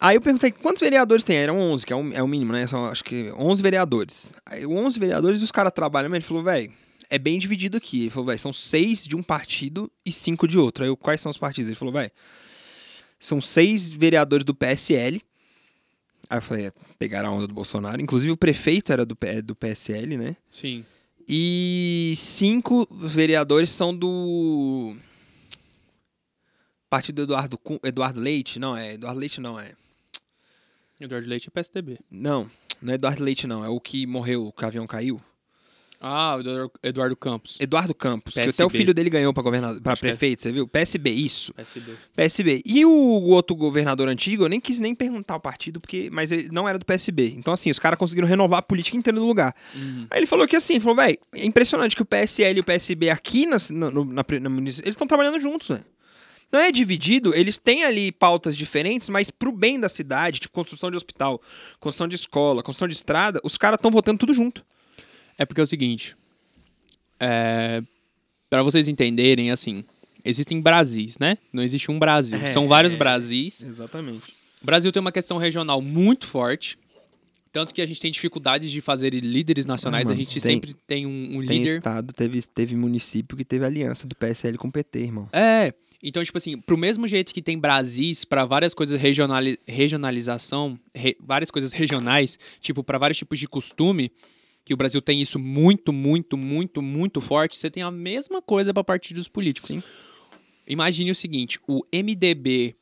Speaker 2: Aí eu perguntei quantos vereadores tem? Eram 11, que é o, é o mínimo, né? São, acho que 11 vereadores. Aí 11 vereadores e os caras trabalham, mas ele falou, velho, é bem dividido aqui. Ele falou, velho, são seis de um partido e cinco de outro. Aí eu, quais são os partidos? Ele falou, velho, são seis vereadores do PSL. Aí eu falei, é, pegaram a onda do Bolsonaro. Inclusive o prefeito era do, P- do PSL, né?
Speaker 1: Sim.
Speaker 2: E cinco vereadores são do partido do Eduardo, Eduardo Leite. Não, é Eduardo Leite não, é.
Speaker 1: Eduardo Leite é PSDB.
Speaker 2: Não, não é Eduardo Leite não, é o que morreu, o avião caiu.
Speaker 1: Ah, o Eduardo- Campos.
Speaker 2: Eduardo Campos, que
Speaker 1: PSB.
Speaker 2: até o filho dele ganhou para governador, para
Speaker 1: Acho que é.
Speaker 2: prefeito, você viu? PSB, isso.
Speaker 1: PSB.
Speaker 2: PSB. E o outro governador antigo, eu nem quis nem perguntar o partido, porque mas ele não era do PSB. Então assim, os caras conseguiram renovar a política inteira do lugar.
Speaker 1: Uhum.
Speaker 2: Aí ele falou que assim, falou, velho, é impressionante que o PSL e o PSB aqui na, na, no- na, na eles estão trabalhando juntos, velho. Não é dividido, eles têm ali pautas diferentes, mas pro bem da cidade, tipo construção de hospital, construção de escola, construção de estrada, os caras estão votando tudo junto.
Speaker 1: É porque é o seguinte. É, para vocês entenderem, assim, existem Brasis, né? Não existe um Brasil. *laughs*
Speaker 2: É.
Speaker 1: São vários Brasis.
Speaker 2: Exatamente.
Speaker 1: O Brasil tem uma questão regional muito forte. Tanto que a gente tem dificuldades de fazer líderes nacionais.
Speaker 2: Ah,
Speaker 1: a
Speaker 2: mano,
Speaker 1: gente
Speaker 2: tem-
Speaker 1: sempre tem um, um
Speaker 2: Tem
Speaker 1: líder.
Speaker 2: estado, teve, teve município que teve aliança do PSL com o PT, irmão.
Speaker 1: É. Então, tipo assim, pro mesmo jeito que tem Brasis para várias coisas regionali regionalização, re- várias coisas regionais, tipo, para vários tipos de costume, que o Brasil tem isso muito, muito, muito, muito forte, você tem a mesma coisa para partidos políticos.
Speaker 2: Sim.
Speaker 1: Imagine o seguinte, o MDB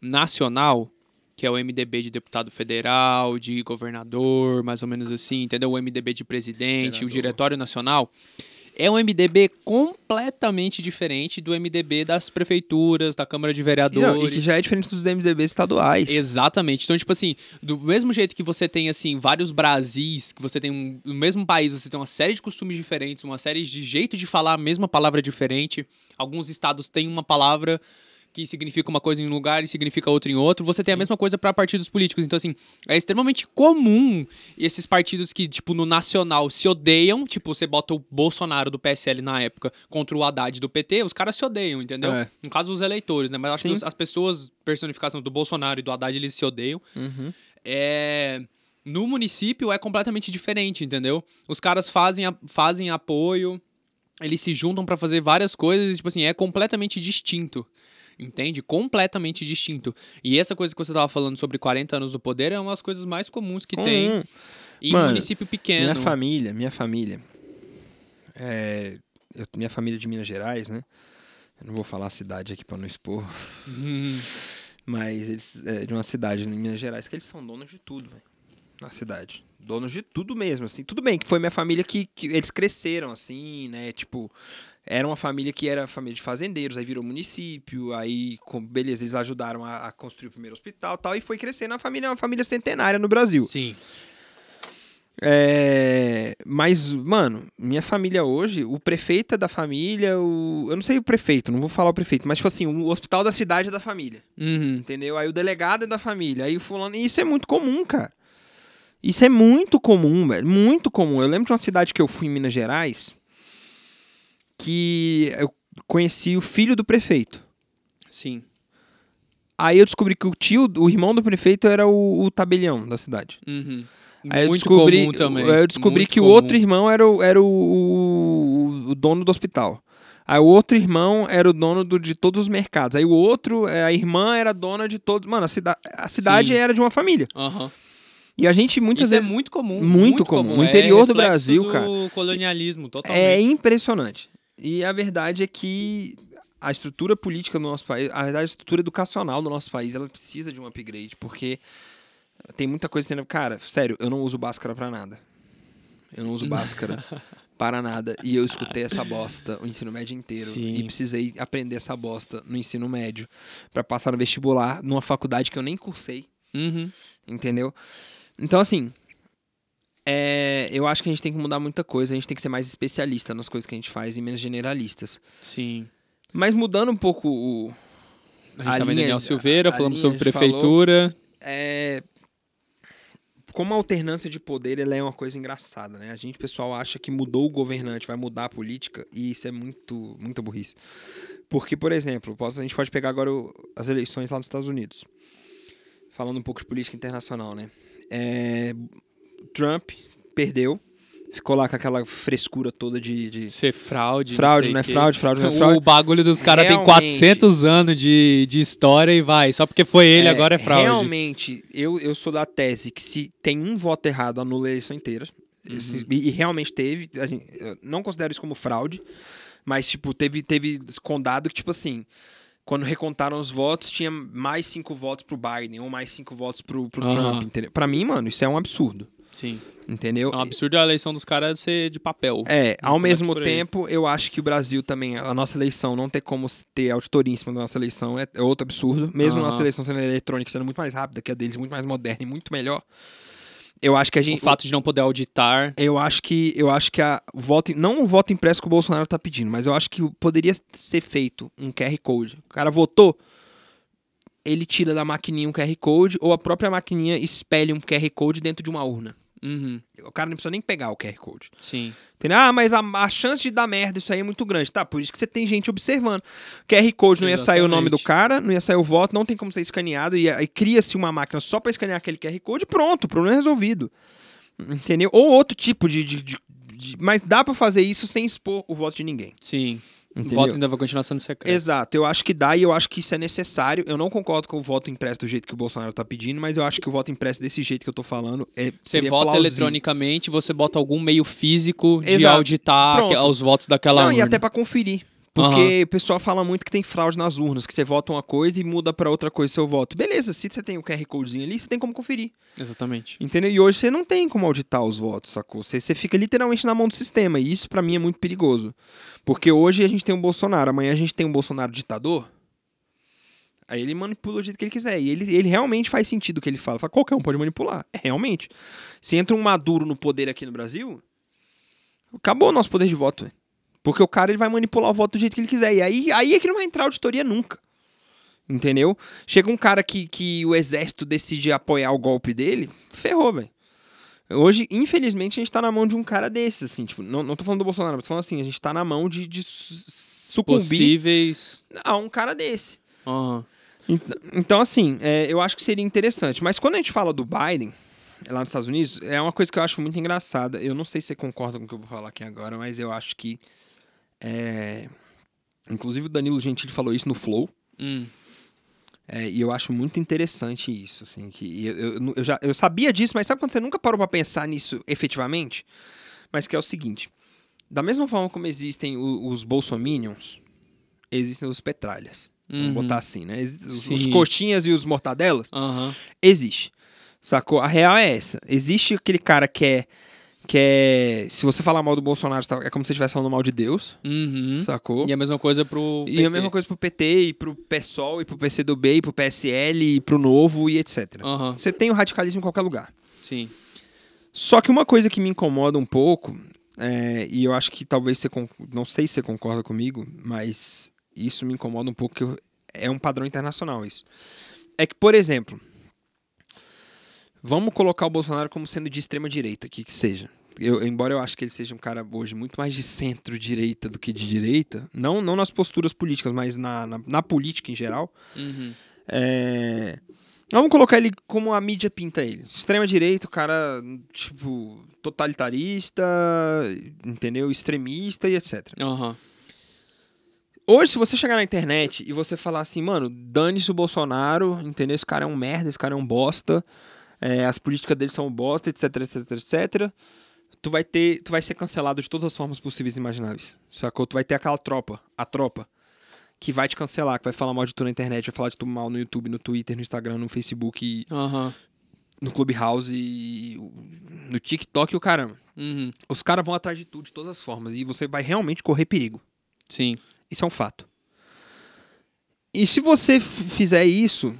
Speaker 1: nacional, que é o MDB de deputado federal, de governador, mais ou menos assim, entendeu? O MDB de presidente,
Speaker 2: Senador.
Speaker 1: o Diretório Nacional, é um MDB completamente diferente do MDB das prefeituras, da Câmara de Vereadores.
Speaker 2: não, e que já é diferente dos MDBs estaduais.
Speaker 1: Exatamente. Então, tipo assim, do mesmo jeito que você tem, assim, vários Brasis, que você tem um, no mesmo país, você tem uma série de costumes diferentes, uma série de jeitos de falar a mesma palavra diferente. Alguns estados têm uma palavra que significa uma coisa em um lugar e significa outra em outro. Você tem a mesma coisa para partidos políticos. Então, assim, é extremamente comum esses partidos que, tipo, no nacional se odeiam. Tipo, você bota o Bolsonaro do PSL na época contra o Haddad do PT, os caras se odeiam, entendeu?
Speaker 2: É.
Speaker 1: No caso, os eleitores, né? Mas acho
Speaker 2: Sim.
Speaker 1: que as pessoas, personificação do Bolsonaro e do Haddad, eles se odeiam.
Speaker 2: Uhum.
Speaker 1: É... No município é completamente diferente, entendeu? Os caras fazem, a- fazem apoio, eles se juntam pra fazer várias coisas, e, tipo assim, é completamente distinto. Entende? Completamente distinto. E essa coisa que você tava falando sobre 40 anos do poder é uma das coisas mais comuns que tem
Speaker 2: Comum.
Speaker 1: em
Speaker 2: Mano,
Speaker 1: município pequeno.
Speaker 2: Minha família, minha família. É, eu- minha família de Minas Gerais, né? Eu não vou falar a cidade aqui pra não expor,
Speaker 1: Hum, *laughs*
Speaker 2: mas eles, é de uma cidade em Minas Gerais que eles são donos de tudo, velho. Na cidade. Donos de tudo mesmo, assim. Tudo bem que foi minha família que, que eles cresceram, assim, né? Tipo, era uma família que era família de fazendeiros, aí virou município, aí, com, beleza, eles ajudaram a, a construir o primeiro hospital tal, e foi crescendo. A família é uma família centenária no Brasil.
Speaker 1: Sim.
Speaker 2: É, mas, mano, minha família hoje, o prefeito é da família, o, eu não sei o prefeito, não vou falar o prefeito, mas, tipo assim, o hospital da cidade é da família.
Speaker 1: Uhum.
Speaker 2: Entendeu? Aí o delegado é da família. Aí o fulano. E isso é muito comum, cara. Isso é muito comum, velho. Muito comum. Eu lembro de uma cidade que eu fui em Minas Gerais que eu conheci o filho do prefeito.
Speaker 1: Sim.
Speaker 2: Aí eu descobri que o tio, o irmão do prefeito era o, o tabelião da cidade.
Speaker 1: Uhum.
Speaker 2: Aí eu
Speaker 1: Muito
Speaker 2: descobri,
Speaker 1: comum também.
Speaker 2: aí eu descobri
Speaker 1: Muito
Speaker 2: que o
Speaker 1: comum.
Speaker 2: outro irmão era, o, era o, o, o dono do hospital. Aí o outro irmão era o dono do- de todos os mercados. Aí o outro, é, a irmã era dona de todos. Mano, a, cida, a cidade
Speaker 1: Sim.
Speaker 2: era de uma família.
Speaker 1: Aham.
Speaker 2: E a gente muitas
Speaker 1: Isso
Speaker 2: vezes.
Speaker 1: é muito comum.
Speaker 2: muito comum. No interior do
Speaker 1: reflexo
Speaker 2: Brasil,
Speaker 1: do
Speaker 2: cara.
Speaker 1: colonialismo, totalmente.
Speaker 2: É impressionante. E a verdade é que a estrutura política do nosso país, a verdade, a estrutura educacional do nosso país, ela precisa de um upgrade, porque tem muita coisa sendo. Cara, sério, eu não uso Bhaskara pra nada. Eu não uso Bhaskara *laughs* para nada. E eu escutei essa bosta o ensino médio inteiro.
Speaker 1: Sim.
Speaker 2: E precisei aprender essa bosta no ensino médio pra passar no vestibular numa faculdade que eu nem cursei.
Speaker 1: Uhum.
Speaker 2: Entendeu? Então, assim. É, eu acho que a gente tem que mudar muita coisa. A gente tem que ser mais especialista nas coisas que a gente faz e menos generalistas.
Speaker 1: Sim.
Speaker 2: Mas mudando um pouco o.
Speaker 1: A gente
Speaker 2: A
Speaker 1: também
Speaker 2: linha-
Speaker 1: Daniel Silveira,
Speaker 2: a- a
Speaker 1: falamos sobre
Speaker 2: a gente falou.
Speaker 1: prefeitura.
Speaker 2: É, como a alternância de poder ela é uma coisa engraçada, né? A gente, pessoal, acha que mudou o governante, vai mudar a política, e isso é muito, muita burrice. Porque, por exemplo, a gente pode pegar agora as eleições lá nos Estados Unidos. Falando um pouco de política internacional, né? É, Trump perdeu, ficou lá com aquela frescura toda de. de-
Speaker 1: Ser fraude.
Speaker 2: Fraude, não é fraude, fraude, não é fraude.
Speaker 1: O bagulho dos caras tem
Speaker 2: Realmente.
Speaker 1: 400 anos de, de história e vai. Só porque foi ele, agora é fraude.
Speaker 2: Realmente, eu, eu sou da tese que se tem um voto errado, anula a eleição inteira.
Speaker 1: Uhum.
Speaker 2: Esse- e, e realmente teve. gente- não considero isso como fraude, mas, tipo, teve, teve condado que, tipo assim. Quando recontaram os votos, tinha mais cinco votos pro Biden ou mais cinco votos pro, pro
Speaker 1: Aham.
Speaker 2: Trump, entendeu? Pra mim, mano, isso é um absurdo,
Speaker 1: Sim.
Speaker 2: entendeu?
Speaker 1: É um absurdo a eleição dos caras ser de papel.
Speaker 2: É, ao mesmo tempo, eu acho que o Brasil também, a nossa eleição, não ter como ter auditoria em cima da nossa eleição é é outro absurdo. Mesmo a nossa eleição sendo eletrônica, sendo muito mais rápida que a deles, muito mais moderna e muito melhor. Eu acho que a
Speaker 1: O
Speaker 2: gente.
Speaker 1: fato de não poder auditar.
Speaker 2: Eu acho que eu acho que a o voto, não o voto impresso que o Bolsonaro tá pedindo, mas eu acho que poderia ser feito um QR Code. O cara votou, ele tira da maquininha um QR Code ou a própria maquininha espelha um QR Code dentro de uma urna.
Speaker 1: Uhum.
Speaker 2: O cara não precisa nem pegar o QR Code.
Speaker 1: Sim.
Speaker 2: Entendeu? Ah, mas a, a chance de dar merda isso aí é muito grande. Tá, por isso que você tem gente observando. QR Code não ia sair o nome do
Speaker 1: Exatamente.
Speaker 2: cara, não ia sair o voto, não tem como ser escaneado. E aí cria-se uma máquina só pra escanear aquele QR Code pronto, o problema é resolvido. Entendeu? Ou outro tipo de. de- de- de- mas dá pra fazer isso sem expor o voto de ninguém.
Speaker 1: Sim. O
Speaker 2: Entendeu?
Speaker 1: voto ainda vai continuar sendo secreto.
Speaker 2: Exato, eu acho que dá e eu acho que isso é necessário. Eu não concordo com o voto impresso do jeito que o Bolsonaro tá pedindo, mas eu acho que o voto impresso desse jeito que eu tô falando é.
Speaker 1: Você vota
Speaker 2: plausível.
Speaker 1: eletronicamente, você bota algum meio físico de
Speaker 2: Exato.
Speaker 1: auditar
Speaker 2: Pronto.
Speaker 1: os votos daquela
Speaker 2: Não, e
Speaker 1: urna.
Speaker 2: até pra conferir. Porque o pessoal fala muito que tem fraude nas urnas, que você vota uma coisa e muda pra outra coisa seu voto. Beleza, se você tem o QR Codezinho ali, você tem como conferir.
Speaker 1: Exatamente.
Speaker 2: Entendeu? E hoje você não tem como auditar os votos, sacou? Você, você fica literalmente na mão do sistema. E isso pra mim é muito perigoso. Porque hoje a gente tem um Bolsonaro, amanhã a gente tem um Bolsonaro ditador. Aí ele manipula do jeito que ele quiser. E ele, ele realmente faz sentido o que ele fala. Fala, qualquer um pode manipular. É, realmente. Se entra um Maduro no poder aqui no Brasil, acabou o nosso poder de voto. Porque o cara ele vai manipular o voto do jeito que ele quiser. E aí, aí é que não vai entrar auditoria nunca. Entendeu? Chega um cara que, que o exército decide apoiar o golpe dele, ferrou, velho. Hoje, infelizmente, a gente tá na mão de um cara desse, assim, tipo, não, não tô falando do Bolsonaro, tô falando assim, a gente tá na mão de, de su- sucumbir
Speaker 1: Possíveis.
Speaker 2: a um cara desse.
Speaker 1: Aham.
Speaker 2: Ent- Então, assim, é, eu acho que seria interessante. Mas quando a gente fala do Biden, lá nos Estados Unidos, é uma coisa que eu acho muito engraçada. Eu não sei se você concorda com o que eu vou falar aqui agora, mas eu acho que. É, Inclusive o Danilo Gentili falou isso no Flow.
Speaker 1: Hum.
Speaker 2: é, e eu acho muito interessante isso. Assim, que eu, eu, eu já, eu sabia disso, mas sabe quando você nunca parou pra pensar nisso efetivamente? Mas que é o seguinte: da mesma forma como existem o- os bolsominions, existem os petralhas. Vamos
Speaker 1: Uhum.
Speaker 2: botar assim, né? Os, os coxinhas e os mortadelas.
Speaker 1: Aham.
Speaker 2: Existe. Sacou? A real é essa. Existe aquele cara que é. Que é. Se você falar mal do Bolsonaro, tá- é como se você estivesse falando mal de Deus.
Speaker 1: Uhum.
Speaker 2: Sacou?
Speaker 1: E a mesma coisa pro
Speaker 2: E
Speaker 1: PT.
Speaker 2: a mesma coisa pro PT, e pro PSOL, e pro PCdoB, e pro PSL, e pro Novo, e etc.
Speaker 1: Aham,
Speaker 2: Você tem o radicalismo em qualquer lugar.
Speaker 1: sim.
Speaker 2: Só que uma coisa que me incomoda um pouco, é, e eu acho que talvez você. con- Não sei se você concorda comigo, mas isso me incomoda um pouco, que eu- é um padrão internacional isso. É que, por exemplo, vamos colocar o Bolsonaro como sendo de extrema direita, que que seja. Eu, embora eu acho que ele seja um cara hoje muito mais de centro-direita do que de direita, não, não nas posturas políticas, mas na, na, na política em geral.
Speaker 1: Uhum.
Speaker 2: É, Vamos colocar ele como a mídia pinta ele. Extrema direita, o cara, tipo, totalitarista, entendeu? Extremista e etc.
Speaker 1: Aham.
Speaker 2: Hoje, se você chegar na internet e você falar assim, mano, dane-se o Bolsonaro, entendeu? Esse cara é um merda, esse cara é um bosta, é, as políticas dele são bosta, etc, etc, etc. Tu vai ter, tu vai ser cancelado de todas as formas possíveis e imagináveis. Sacou? Tu vai ter aquela tropa, a tropa, que vai te cancelar, que vai falar mal de tu na internet, vai falar de tu mal no YouTube, no Twitter, no Instagram, no Facebook,
Speaker 1: Aham.
Speaker 2: no Clubhouse, e no TikTok e o caramba.
Speaker 1: Uhum.
Speaker 2: Os caras vão atrás de tu de todas as formas e você vai realmente correr perigo.
Speaker 1: Sim.
Speaker 2: Isso é um fato. E se você fizer isso,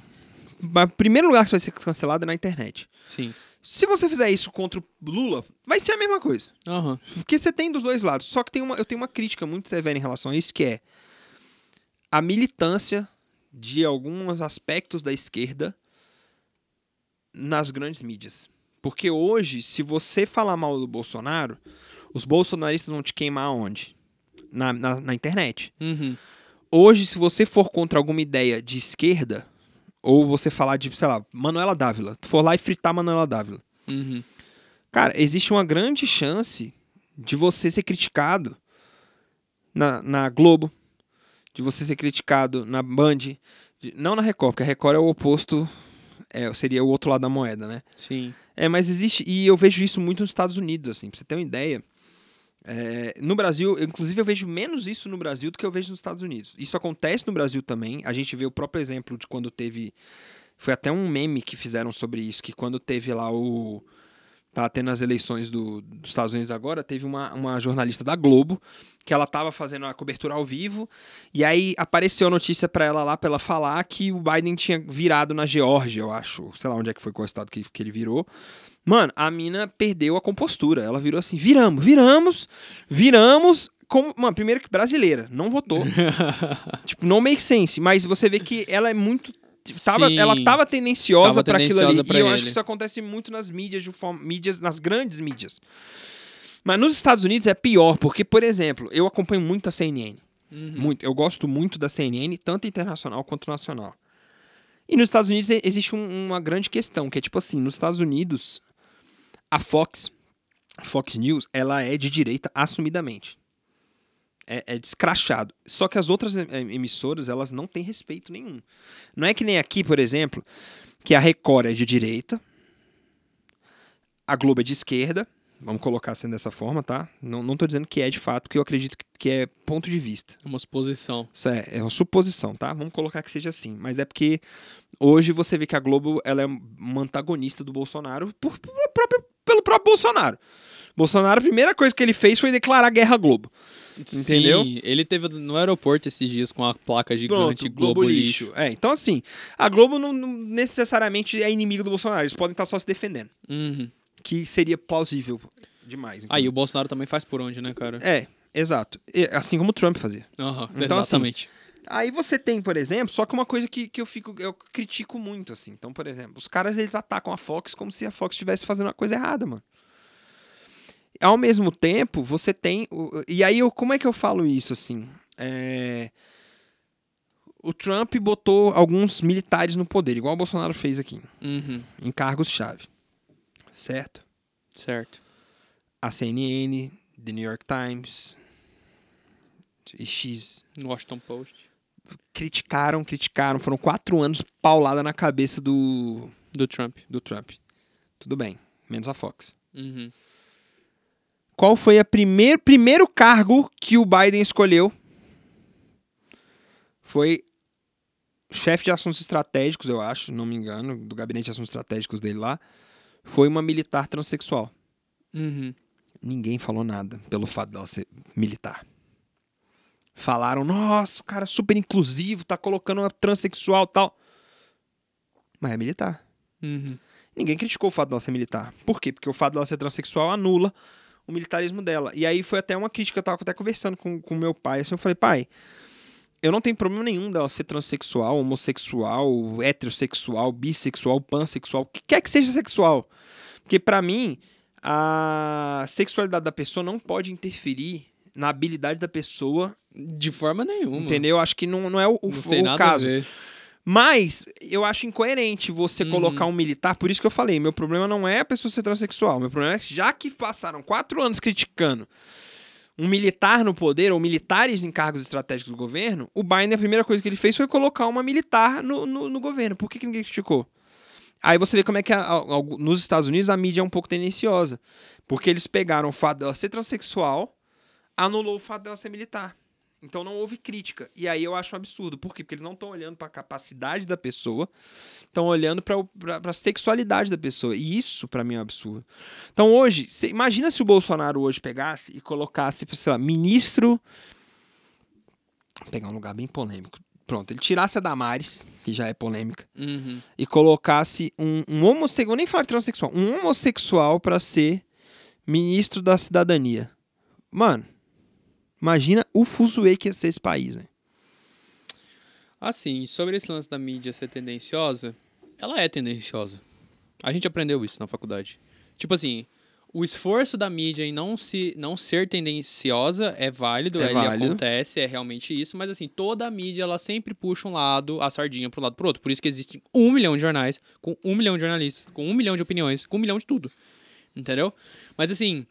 Speaker 2: o primeiro lugar que você vai ser cancelado é na internet.
Speaker 1: Sim.
Speaker 2: Se você fizer isso contra o Lula, vai ser a mesma coisa.
Speaker 1: Aham.
Speaker 2: Porque você tem dos dois lados. Só que tem uma, eu tenho uma crítica muito severa em relação a isso, que é a militância de alguns aspectos da esquerda nas grandes mídias. Porque hoje, se você falar mal do Bolsonaro, os bolsonaristas vão te queimar onde? Na, na, na internet.
Speaker 1: Uhum.
Speaker 2: Hoje, se você for contra alguma ideia de esquerda, ou você falar de, sei lá, Manuela Dávila, tu for lá e fritar Manuela Dávila,
Speaker 1: Uhum.
Speaker 2: cara, existe uma grande chance de você ser criticado na, na Globo, de você ser criticado na Band, de- não na Record, porque a Record é o oposto, é, seria o outro lado da moeda, né?
Speaker 1: Sim.
Speaker 2: É, mas existe, e eu vejo isso muito nos Estados Unidos, assim, pra você ter uma ideia. É, no Brasil, inclusive eu vejo menos isso no Brasil do que eu vejo nos Estados Unidos. Isso acontece no Brasil também. A gente vê o próprio exemplo de quando teve. Foi até um meme que fizeram sobre isso, que quando teve lá o. Tá tendo as eleições do- dos Estados Unidos agora, teve uma, uma jornalista da Globo que ela tava fazendo a cobertura ao vivo, e aí apareceu a notícia pra ela lá, pra ela falar que o Biden tinha virado na Geórgia, eu acho. Sei lá onde é que foi qual estado que, que ele virou. Mano, a mina perdeu a compostura. Ela virou assim: viramos, viramos, viramos. Como, mano, primeiro que brasileira, não votou. *laughs* tipo, não make sense. Mas você vê que ela é muito. Tava, ela tava tendenciosa pra aquilo ali. e eu
Speaker 1: ele.
Speaker 2: acho que isso acontece muito nas mídias, de forma, mídias, nas grandes mídias. Mas nos Estados Unidos é pior, porque, por exemplo, eu acompanho muito a CNN.
Speaker 1: Uhum.
Speaker 2: Muito. Eu gosto muito da CNN, tanto internacional quanto nacional. E nos Estados Unidos existe um- uma grande questão, que é tipo assim, nos Estados Unidos, a Fox, Fox News, ela é de direita assumidamente. É, é descrachado. Só que as outras em- em- emissoras, elas não têm respeito nenhum. Não é que nem aqui, por exemplo, que a Record é de direita, a Globo é de esquerda, vamos colocar assim dessa forma, tá? Não, não tô dizendo que é de fato, porque eu acredito que- que é ponto de vista.
Speaker 1: É uma suposição.
Speaker 2: Isso é, é uma suposição, tá? Vamos colocar que seja assim. Mas é porque hoje você vê que a Globo ela é uma antagonista do Bolsonaro por, por próprio- pelo próprio Bolsonaro. Bolsonaro, a primeira coisa que ele fez foi declarar guerra à Globo. Entendeu?
Speaker 1: Sim, ele teve no aeroporto esses dias com a placa gigante
Speaker 2: Pronto,
Speaker 1: Globo, Lixo.
Speaker 2: É, então assim, a Globo não, não necessariamente é inimigo do Bolsonaro. Eles podem estar só se defendendo.
Speaker 1: Uhum.
Speaker 2: Que seria plausível demais.
Speaker 1: Aí
Speaker 2: inclusive.
Speaker 1: o Bolsonaro também faz por onde, né, cara?
Speaker 2: É, exato. Assim como o Trump fazia.
Speaker 1: Aham,
Speaker 2: Então, assim,
Speaker 1: exatamente.
Speaker 2: Aí você tem, por exemplo, só que uma coisa que, que eu fico, eu critico muito, assim. Então, por exemplo, os caras eles atacam a Fox como se a Fox estivesse fazendo uma coisa errada, mano. Ao mesmo tempo, você tem. o- E aí, eu, como é que eu falo isso, assim? É, O Trump botou alguns militares no poder, igual o Bolsonaro fez aqui,
Speaker 1: Uhum,
Speaker 2: em cargos-chave. Certo?
Speaker 1: certo.
Speaker 2: A CNN, The New York Times, X
Speaker 1: Washington Post.
Speaker 2: Criticaram, criticaram. Foram quatro anos paulada na cabeça do,
Speaker 1: Do Trump.
Speaker 2: do Trump. Tudo bem, menos a Fox.
Speaker 1: Uhum.
Speaker 2: Qual foi o primeiro, primeiro cargo que o Biden escolheu? Foi chefe de assuntos estratégicos, eu acho, não me engano, do gabinete de assuntos estratégicos dele lá, foi uma militar transexual.
Speaker 1: Uhum.
Speaker 2: Ninguém falou nada pelo fato dela ser militar. Falaram, nossa, o cara é super inclusivo, tá colocando uma transexual e tal. Mas é militar.
Speaker 1: Uhum.
Speaker 2: Ninguém criticou o fato dela ser militar. Por quê? Porque o fato dela ser transexual anula o militarismo dela. E aí foi até uma crítica, eu tava até conversando com, com meu pai. Assim, eu falei, pai, eu não tenho problema nenhum dela ser transexual, homossexual, heterossexual, bissexual, pansexual, o que quer que seja sexual. Porque para mim, a sexualidade da pessoa não pode interferir na habilidade da pessoa.
Speaker 1: De forma nenhuma.
Speaker 2: Entendeu? Acho que não, não é o, o,
Speaker 1: Não
Speaker 2: o caso. Mas eu acho incoerente você
Speaker 1: Uhum.
Speaker 2: colocar um militar, por isso que eu falei, meu problema não é a pessoa ser transexual, meu problema é que já que passaram quatro anos criticando um militar no poder, ou militares em cargos estratégicos do governo, o Biden, a primeira coisa que ele fez foi colocar uma militar no, no, no governo. Por que, que ninguém criticou? Aí você vê como é que a- a- a- nos Estados Unidos a mídia é um pouco tendenciosa. Porque eles pegaram o fato dela ser transexual, anulou o fato dela ser militar. Então não houve crítica. E aí eu acho um absurdo. Por quê? Porque eles não estão olhando para a capacidade da pessoa, estão olhando para a sexualidade da pessoa. E isso, para mim, é um absurdo. Então hoje, cê- imagina se o Bolsonaro hoje pegasse e colocasse, sei lá, ministro. Vou pegar um lugar bem polêmico. Pronto, ele tirasse a Damares, que já é polêmica,
Speaker 1: Uhum.
Speaker 2: e colocasse um, um homossexual, nem falar de transexual, um homossexual para ser ministro da cidadania. Mano, imagina o fuzuê que ia ser esse país, velho.
Speaker 1: Assim, sobre esse lance da mídia ser tendenciosa, ela é tendenciosa. A gente aprendeu isso na faculdade. Tipo assim, o esforço da mídia em não, se, não ser tendenciosa é válido,
Speaker 2: É
Speaker 1: ele
Speaker 2: válido.
Speaker 1: acontece, é realmente isso, mas assim, toda a mídia ela sempre puxa um lado, a sardinha pro lado pro outro. Por isso que existem um milhão de jornais, com um milhão de jornalistas, com um milhão de opiniões, com um milhão de tudo. Entendeu? Mas assim,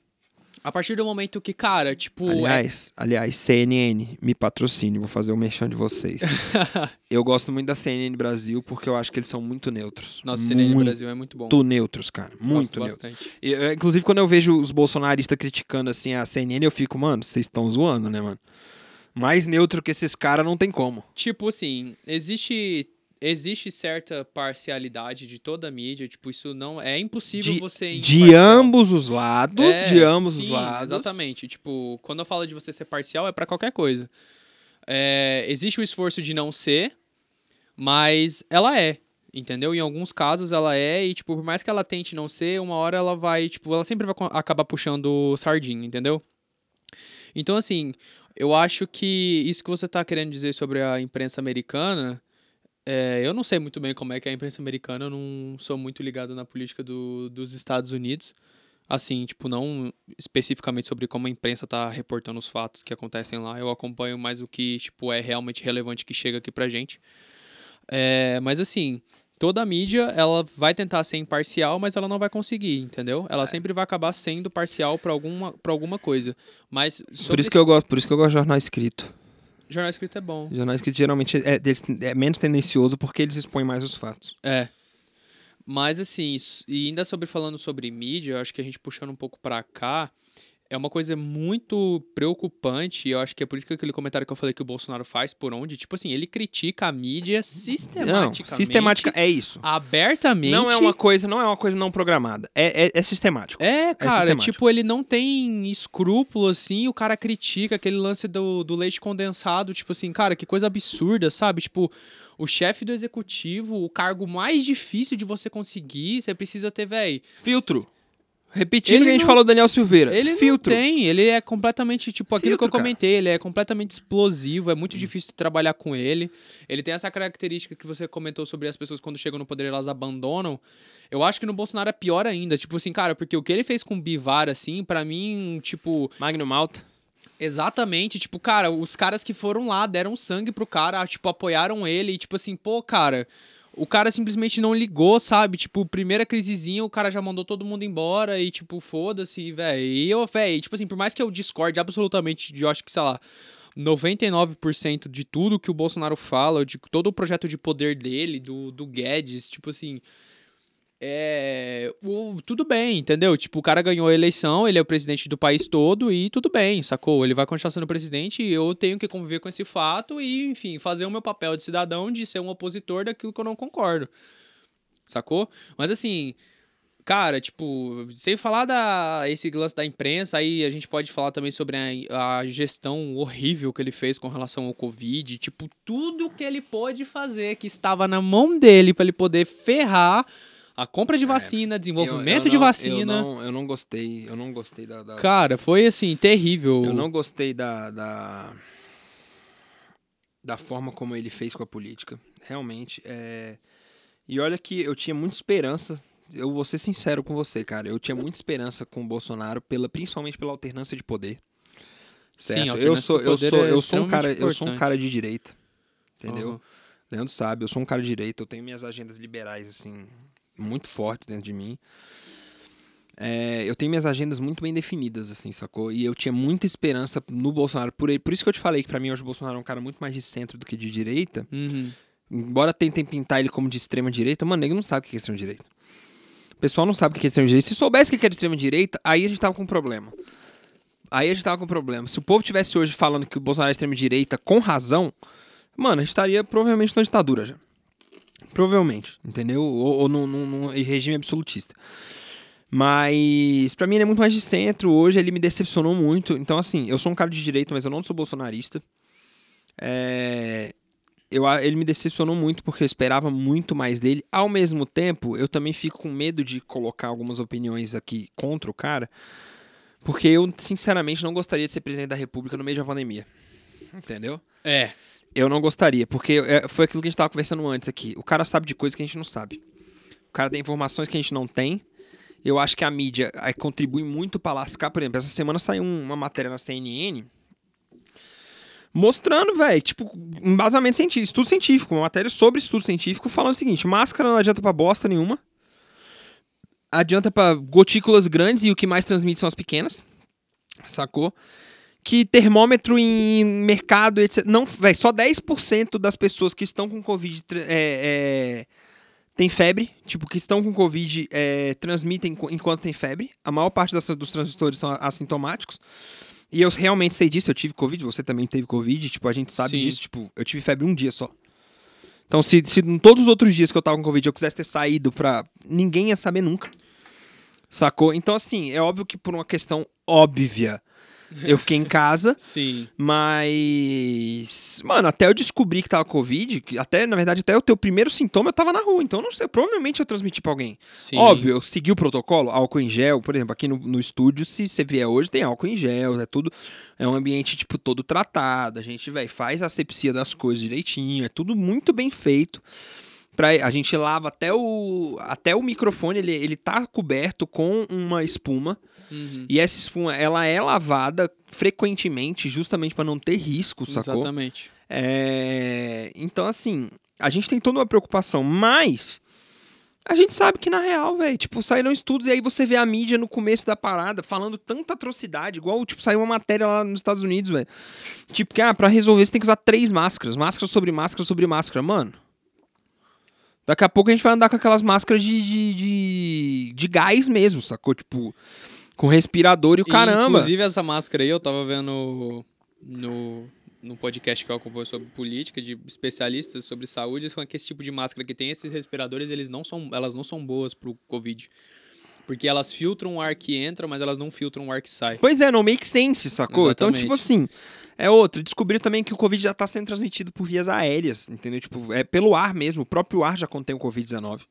Speaker 1: a partir do momento que, cara, tipo. é-
Speaker 2: Aliás, aliás, CNN, me patrocine, vou fazer o merchan de vocês. *laughs* eu gosto muito da CNN Brasil porque eu acho que eles são muito neutros.
Speaker 1: Nossa, CNN
Speaker 2: muito
Speaker 1: Brasil é muito bom.
Speaker 2: Muito neutros, cara. Muito neutros. E, eh, Inclusive, quando eu vejo os bolsonaristas criticando assim a CNN, eu fico, mano, vocês estão zoando, né, mano? Mais neutro que esses caras não tem como.
Speaker 1: Tipo assim, existe existe certa parcialidade de toda a mídia, tipo, isso não é impossível
Speaker 2: De-
Speaker 1: você
Speaker 2: De ambos os lados,
Speaker 1: É,
Speaker 2: de ambos os
Speaker 1: sim,
Speaker 2: lados.
Speaker 1: Exatamente. Tipo, quando eu falo de você ser parcial, é pra qualquer coisa. É, existe o esforço de não ser, mas ela é. Entendeu? Em alguns casos ela é, e, tipo, por mais que ela tente não ser, uma hora ela vai, tipo, ela sempre vai acabar puxando sardinha, entendeu? Então, assim, eu acho que isso que você tá querendo dizer sobre a imprensa americana, é, eu não sei muito bem como é que é a imprensa americana, eu não sou muito ligado na política do, dos Estados Unidos. Assim, tipo, não especificamente sobre como a imprensa tá reportando os fatos que acontecem lá. Eu acompanho mais o que, tipo, é realmente relevante que chega aqui pra gente. É, mas assim, toda a mídia, ela vai tentar ser imparcial, mas ela não vai conseguir, entendeu? Ela sempre vai acabar sendo parcial pra alguma, pra alguma coisa. Mas
Speaker 2: Por isso, que eu gosto, por isso que eu gosto de jornal escrito.
Speaker 1: Jornal escrito é bom.
Speaker 2: Jornal escrito geralmente é, deles- é menos tendencioso porque eles expõem mais os fatos.
Speaker 1: É. Mas assim, e ainda sobre falando sobre mídia, eu acho que a gente puxando um pouco pra cá, é uma coisa muito preocupante, e eu acho que é por isso que aquele comentário que eu falei que o Bolsonaro faz por onde, tipo assim, ele critica a mídia
Speaker 2: Não,
Speaker 1: sistematicamente.
Speaker 2: sistemática é isso.
Speaker 1: Abertamente.
Speaker 2: Não é uma coisa, não é uma coisa não programada. É, é, é sistemático.
Speaker 1: É, cara,
Speaker 2: sistemático.
Speaker 1: tipo, ele não tem escrúpulo, assim, o cara critica aquele lance do, do leite condensado, tipo assim, cara, que coisa absurda, sabe? Tipo, o chefe do executivo, o cargo mais difícil de você conseguir, você precisa ter, véi.
Speaker 2: Filtro. Repetindo o que a gente
Speaker 1: não-
Speaker 2: falou do Daniel Silveira.
Speaker 1: Ele
Speaker 2: Filtro.
Speaker 1: não tem, ele é completamente, tipo, aquilo
Speaker 2: Filtro,
Speaker 1: que eu
Speaker 2: cara.
Speaker 1: comentei, ele é completamente explosivo, é muito difícil trabalhar com ele. Ele tem essa característica que você comentou sobre as pessoas quando chegam no poder elas abandonam. Eu acho que no Bolsonaro é pior ainda, tipo assim, cara, porque o que ele fez com o Bivar, assim, pra mim, tipo,
Speaker 2: Magnum Malta.
Speaker 1: Exatamente, tipo, cara, os caras que foram lá deram sangue pro cara, tipo, apoiaram ele e, tipo assim, pô, cara, o cara simplesmente não ligou, sabe? Tipo, primeira crisezinha, o cara já mandou todo mundo embora e, tipo, foda-se, velho. E eu, velho, tipo assim, por mais que eu discorde absolutamente de, eu acho que, sei lá, 99% de tudo que o Bolsonaro fala, de todo o projeto de poder dele, do, do Guedes, tipo assim. É, o, tudo bem, entendeu? Tipo, o cara ganhou a eleição, ele é o presidente do país todo e tudo bem, sacou? Ele vai continuar sendo presidente e eu tenho que conviver com esse fato e, enfim, fazer o meu papel de cidadão de ser um opositor daquilo que eu não concordo, sacou? Mas assim, cara, tipo, sem falar da esse lance da imprensa, aí a gente pode falar também sobre a, a gestão horrível que ele fez com relação ao Covid, tipo, tudo que ele pôde fazer que estava na mão dele para ele poder ferrar a compra de é, vacina, desenvolvimento eu, eu não, de vacina.
Speaker 2: Eu não, eu não gostei, eu não gostei da, da,
Speaker 1: Cara, foi assim, terrível.
Speaker 2: Eu não gostei da, da, da forma como ele fez com a política. Realmente. É... E olha que eu tinha muita esperança. Eu vou ser sincero com você, cara. Eu tinha muita esperança com o Bolsonaro, pela, principalmente pela alternância de poder. Certo? Sim, eu sou, eu sou, é eu sou um cara, importante. eu sou um cara de direita. Entendeu? Uhum. Leandro sabe, eu sou um cara de direita, eu tenho minhas agendas liberais, assim, muito fortes dentro de mim. É, eu tenho minhas agendas muito bem definidas, assim, sacou? E eu tinha muita esperança no Bolsonaro. Por, ele, por isso que eu te falei que para mim hoje o Bolsonaro é um cara muito mais de centro do que de direita.
Speaker 1: Uhum.
Speaker 2: Embora tentem pintar ele como de extrema direita, mano, ele não sabe o que é extrema direita. O pessoal não sabe o que é extrema direita. Se soubesse o que é extrema direita, aí a gente tava com um problema. Aí a gente tava com um problema. Se o povo tivesse hoje falando que o Bolsonaro é extrema direita com razão, mano, a gente estaria provavelmente na ditadura já. Provavelmente, entendeu? Ou, ou num, num, num regime absolutista. Mas para mim ele é muito mais de centro. Hoje ele me decepcionou muito. Então, assim, eu sou um cara de direito, mas eu não sou bolsonarista. É... Eu, ele me decepcionou muito porque eu esperava muito mais dele. Ao mesmo tempo, eu também fico com medo de colocar algumas opiniões aqui contra o cara. Porque eu, sinceramente, não gostaria de ser presidente da República no meio de uma pandemia. Entendeu?
Speaker 1: É.
Speaker 2: Eu não gostaria, porque é, foi aquilo que a gente estava conversando antes aqui. O cara sabe de coisas que a gente não sabe. O cara tem informações que a gente não tem. Eu acho que a mídia contribui muito para lascar. Por exemplo, essa semana saiu uma matéria na CNN mostrando, velho, tipo, embasamento científico, estudo científico, uma matéria sobre estudo científico falando o seguinte: máscara não adianta pra bosta nenhuma. Adianta para gotículas grandes e o que mais transmite são as pequenas. Sacou? Que termômetro em mercado, etc. Não, véio, só 10% das pessoas que estão com Covid é, é, tem febre. Tipo, que estão com Covid é, transmitem enquanto tem febre. A maior parte das, dos transmissores são assintomáticos. E eu realmente sei disso, eu tive Covid, você também teve Covid, tipo, a gente sabe Sim. disso, tipo, eu tive febre um dia só. Então, se, se em todos os outros dias que eu tava com Covid eu quisesse ter saído pra. ninguém ia saber nunca. Sacou? Então, assim, é óbvio que por uma questão óbvia eu fiquei em casa. *laughs*
Speaker 1: Sim.
Speaker 2: Mas. Mano, até eu descobri que tava Covid, que até, na verdade, até o teu primeiro sintoma eu tava na rua. Então, não sei, provavelmente eu transmiti pra alguém. Sim. Óbvio, eu segui o protocolo, álcool em gel, por exemplo, aqui no, no estúdio, se você vier hoje, tem álcool em gel, é tudo. É um ambiente, tipo, todo tratado. A gente, velho, faz a asepsia das coisas direitinho. É tudo muito bem feito. Pra, a gente lava até o, até o microfone, ele, ele tá coberto com uma espuma. Uhum. E essa espuma, ela é lavada frequentemente, justamente para não ter risco, sacou?
Speaker 1: Exatamente.
Speaker 2: É... Então, assim, a gente tem toda uma preocupação, mas a gente sabe que na real, velho, tipo, saíram estudos e aí você vê a mídia no começo da parada falando tanta atrocidade, igual, tipo, saiu uma matéria lá nos Estados Unidos, velho. Tipo, que, ah, pra resolver você tem que usar três máscaras, máscara sobre máscara sobre máscara. Mano, daqui a pouco a gente vai andar com aquelas máscaras de, de, de, de gás mesmo, sacou? Tipo, com respirador e o caramba.
Speaker 1: Inclusive, essa máscara aí, eu tava vendo no, no podcast que eu acompanho sobre política, de especialistas sobre saúde, falando que esse tipo de máscara que tem esses respiradores, eles não são, elas não são boas pro Covid. Porque elas filtram o ar que entra, mas elas não filtram o ar que sai.
Speaker 2: Pois é, não make sense, sacou? Exatamente. Então, tipo assim, é outro. Descobriram também que o Covid já tá sendo transmitido por vias aéreas, entendeu? Tipo, é pelo ar mesmo. O próprio ar já contém o Covid-19.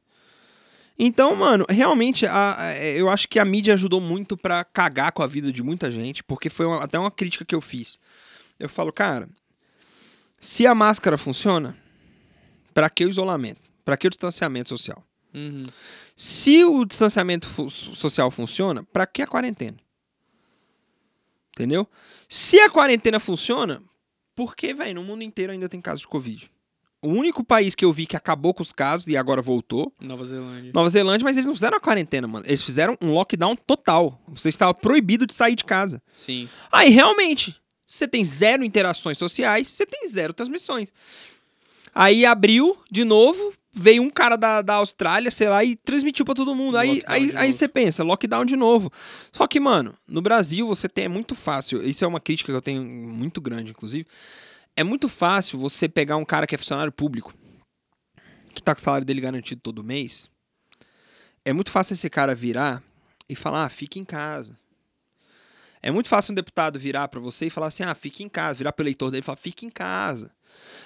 Speaker 2: Então, mano, realmente, a, a, é, eu acho que a mídia ajudou muito para cagar com a vida de muita gente, porque foi uma, até uma crítica que eu fiz. Eu falo, cara, se a máscara funciona, para que o isolamento? Para que o distanciamento social?
Speaker 1: Uhum.
Speaker 2: Se o distanciamento fu social funciona, para que a quarentena? Entendeu? Se a quarentena funciona, por que, velho, no mundo inteiro ainda tem casos de Covid? O único país que eu vi que acabou com os casos e agora voltou.
Speaker 1: Nova Zelândia.
Speaker 2: Nova Zelândia, mas eles não fizeram a quarentena, mano. Eles fizeram um lockdown total. Você estava proibido de sair de casa.
Speaker 1: Sim.
Speaker 2: Aí, realmente, você tem zero interações sociais, você tem zero transmissões. Aí abriu de novo, veio um cara da, da Austrália, sei lá, e transmitiu pra todo mundo. Aí, aí, aí você pensa, lockdown de novo. Só que, mano, no Brasil você tem, é muito fácil, isso é uma crítica que eu tenho muito grande, inclusive. É muito fácil você pegar um cara que é funcionário público, que tá com o salário dele garantido todo mês. É muito fácil esse cara virar e falar, ah, fique em casa. É muito fácil um deputado virar pra você e falar assim, ah, fique em casa. Virar pro eleitor dele e falar, fique em casa.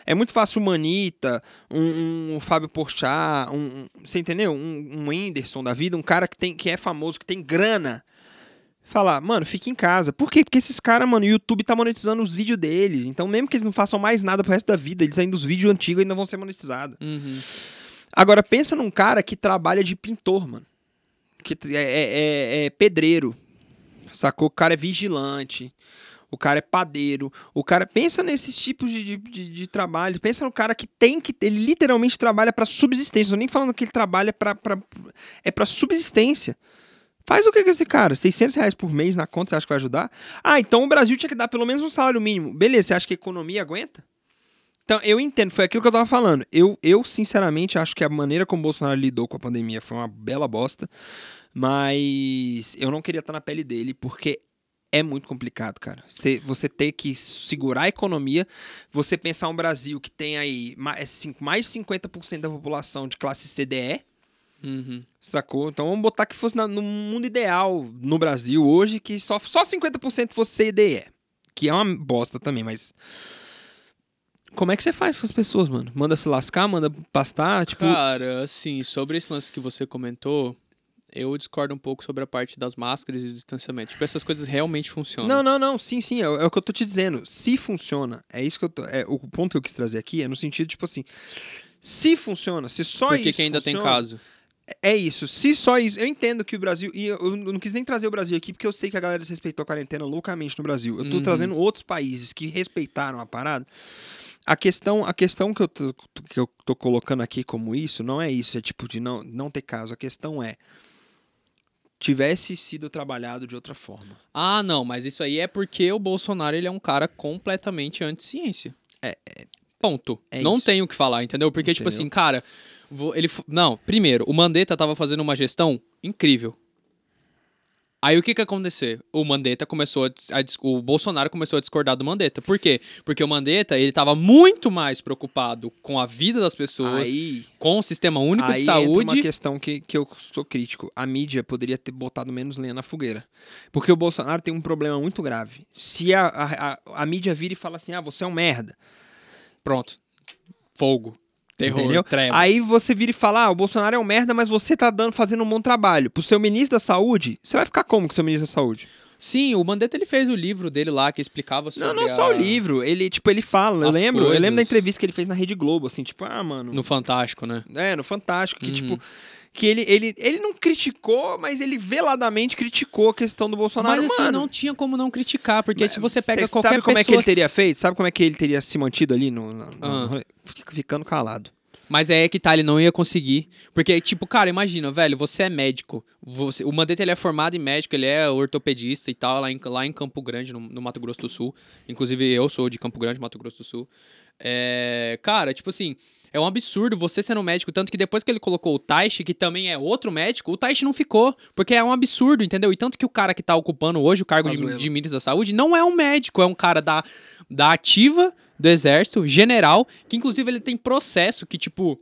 Speaker 2: É muito fácil o Manita, um, um Fábio Porchat, um, um- você entendeu? Um, um Whindersson da vida, um cara que, tem, que é famoso, que tem grana, falar, mano, fique em casa. Por quê? Porque esses caras, mano, o YouTube tá monetizando os vídeos deles. Então, mesmo que eles não façam mais nada pro resto da vida, eles ainda, os vídeos antigos ainda vão ser monetizados.
Speaker 1: Uhum.
Speaker 2: Agora, pensa num cara que trabalha de pintor, mano. Que é, é- é- é pedreiro. Sacou? O cara é vigilante. O cara é padeiro. O cara. Pensa nesses tipos de, de, de- de trabalho. Pensa no cara que tem que. Ele literalmente trabalha pra subsistência. Não tô nem falando que ele trabalha pra é pra subsistência. Faz o que com esse cara? 600 reais por mês na conta, você acha que vai ajudar? Ah, então o Brasil tinha que dar pelo menos um salário mínimo. Beleza, você acha que a economia aguenta? Então, eu entendo, foi aquilo que eu tava falando. Eu, eu, sinceramente, acho que a maneira como o Bolsonaro lidou com a pandemia foi uma bela bosta. Mas eu não queria estar na pele dele, porque é muito complicado, cara. Você, você ter que segurar a economia, você pensar um Brasil que tem aí mais, cin- mais 50% da população de classe CDE,
Speaker 1: Uhum.
Speaker 2: sacou? Então vamos botar que fosse na- no mundo ideal no Brasil hoje, que só, só 50% fosse CDE. Que é uma bosta também, mas. Como é que você faz com as pessoas, mano? Manda se lascar, manda pastar, tipo.
Speaker 1: Cara, assim, sobre esse lance que você comentou, eu discordo um pouco sobre a parte das máscaras e do distanciamento. Tipo, essas coisas realmente funcionam.
Speaker 2: Não, não, não, sim, sim, é, é o que eu tô te dizendo. Se funciona, é isso que eu tô. É, o ponto que eu quis trazer aqui é no sentido, tipo assim. Se funciona, se só
Speaker 1: Porque
Speaker 2: isso.
Speaker 1: que ainda tem
Speaker 2: funciona,
Speaker 1: caso.
Speaker 2: É isso. Se só isso. Eu entendo que o Brasil. E eu não quis nem trazer o Brasil aqui, porque eu sei que a galera desrespeitou a quarentena loucamente no Brasil. Eu tô
Speaker 1: Uhum.
Speaker 2: trazendo outros países que respeitaram a parada. A questão, a questão que, eu tô, que eu tô colocando aqui como isso não é isso, é tipo de não, não ter caso. A questão é. Tivesse sido trabalhado de outra forma.
Speaker 1: Ah, não, mas isso aí é porque o Bolsonaro ele é um cara completamente anti-ciência.
Speaker 2: É,
Speaker 1: Ponto.
Speaker 2: é
Speaker 1: não
Speaker 2: isso.
Speaker 1: tenho o que falar, entendeu? Porque, tipo
Speaker 2: Entendeu?
Speaker 1: assim, cara, ele. Não, primeiro, o Mandetta tava fazendo uma gestão incrível. Aí o que que aconteceu? O Mandetta começou a, a o Bolsonaro começou a discordar do Mandetta. Por quê? Porque o Mandetta, ele tava muito mais preocupado com a vida das pessoas,
Speaker 2: Aí.
Speaker 1: com o sistema único
Speaker 2: Aí
Speaker 1: de
Speaker 2: entra uma
Speaker 1: saúde.
Speaker 2: questão que, que eu sou crítico. A mídia poderia ter botado menos lenha na fogueira. Porque o Bolsonaro tem um problema muito grave. Se a, a, a, a mídia vira e fala assim, ah, você é um merda.
Speaker 1: Pronto. Fogo. Terror,
Speaker 2: entendeu? Aí você vira e fala, ah, o Bolsonaro é um merda, mas você tá dando, fazendo um bom trabalho. Pro seu ministro da saúde, você vai ficar como com o seu ministro da saúde?
Speaker 1: Sim, o Mandetta ele fez o livro dele lá que explicava sobre
Speaker 2: Não, não só
Speaker 1: a-
Speaker 2: o livro. Ele, tipo, ele fala. Eu lembro, eu lembro da
Speaker 1: coisas.
Speaker 2: entrevista que ele fez na Rede Globo, assim, tipo, ah, mano.
Speaker 1: no Fantástico, né?
Speaker 2: É, no Fantástico, que
Speaker 1: Uhum.
Speaker 2: tipo. Que ele, ele, ele não criticou, mas ele veladamente criticou a questão do Bolsonaro.
Speaker 1: Mas assim,
Speaker 2: mano.
Speaker 1: não tinha como não criticar, porque
Speaker 2: Mas
Speaker 1: se você pega qualquer
Speaker 2: sabe como é que
Speaker 1: pessoa...
Speaker 2: ele teria feito? Sabe como é que ele teria se mantido ali no. no- no-
Speaker 1: Ah.
Speaker 2: no- ficando calado.
Speaker 1: Mas é que tá, ele não ia conseguir. Porque, tipo, cara, imagina, velho, você é médico. Você, o Mandetta, ele é formado em médico, ele é ortopedista e tal, lá em, lá em Campo Grande, no, no Mato Grosso do Sul. Inclusive, eu sou de Campo Grande, Mato Grosso do Sul. É, cara, tipo assim, é um absurdo você sendo médico. Tanto que depois que ele colocou o Taishi, que também é outro médico, o Taishi não ficou. Porque é um absurdo, entendeu? E tanto que o cara que tá ocupando hoje o cargo de, de ministro da saúde não é um médico, é um cara da, da ativa do exército, general, que inclusive ele tem processo que, tipo.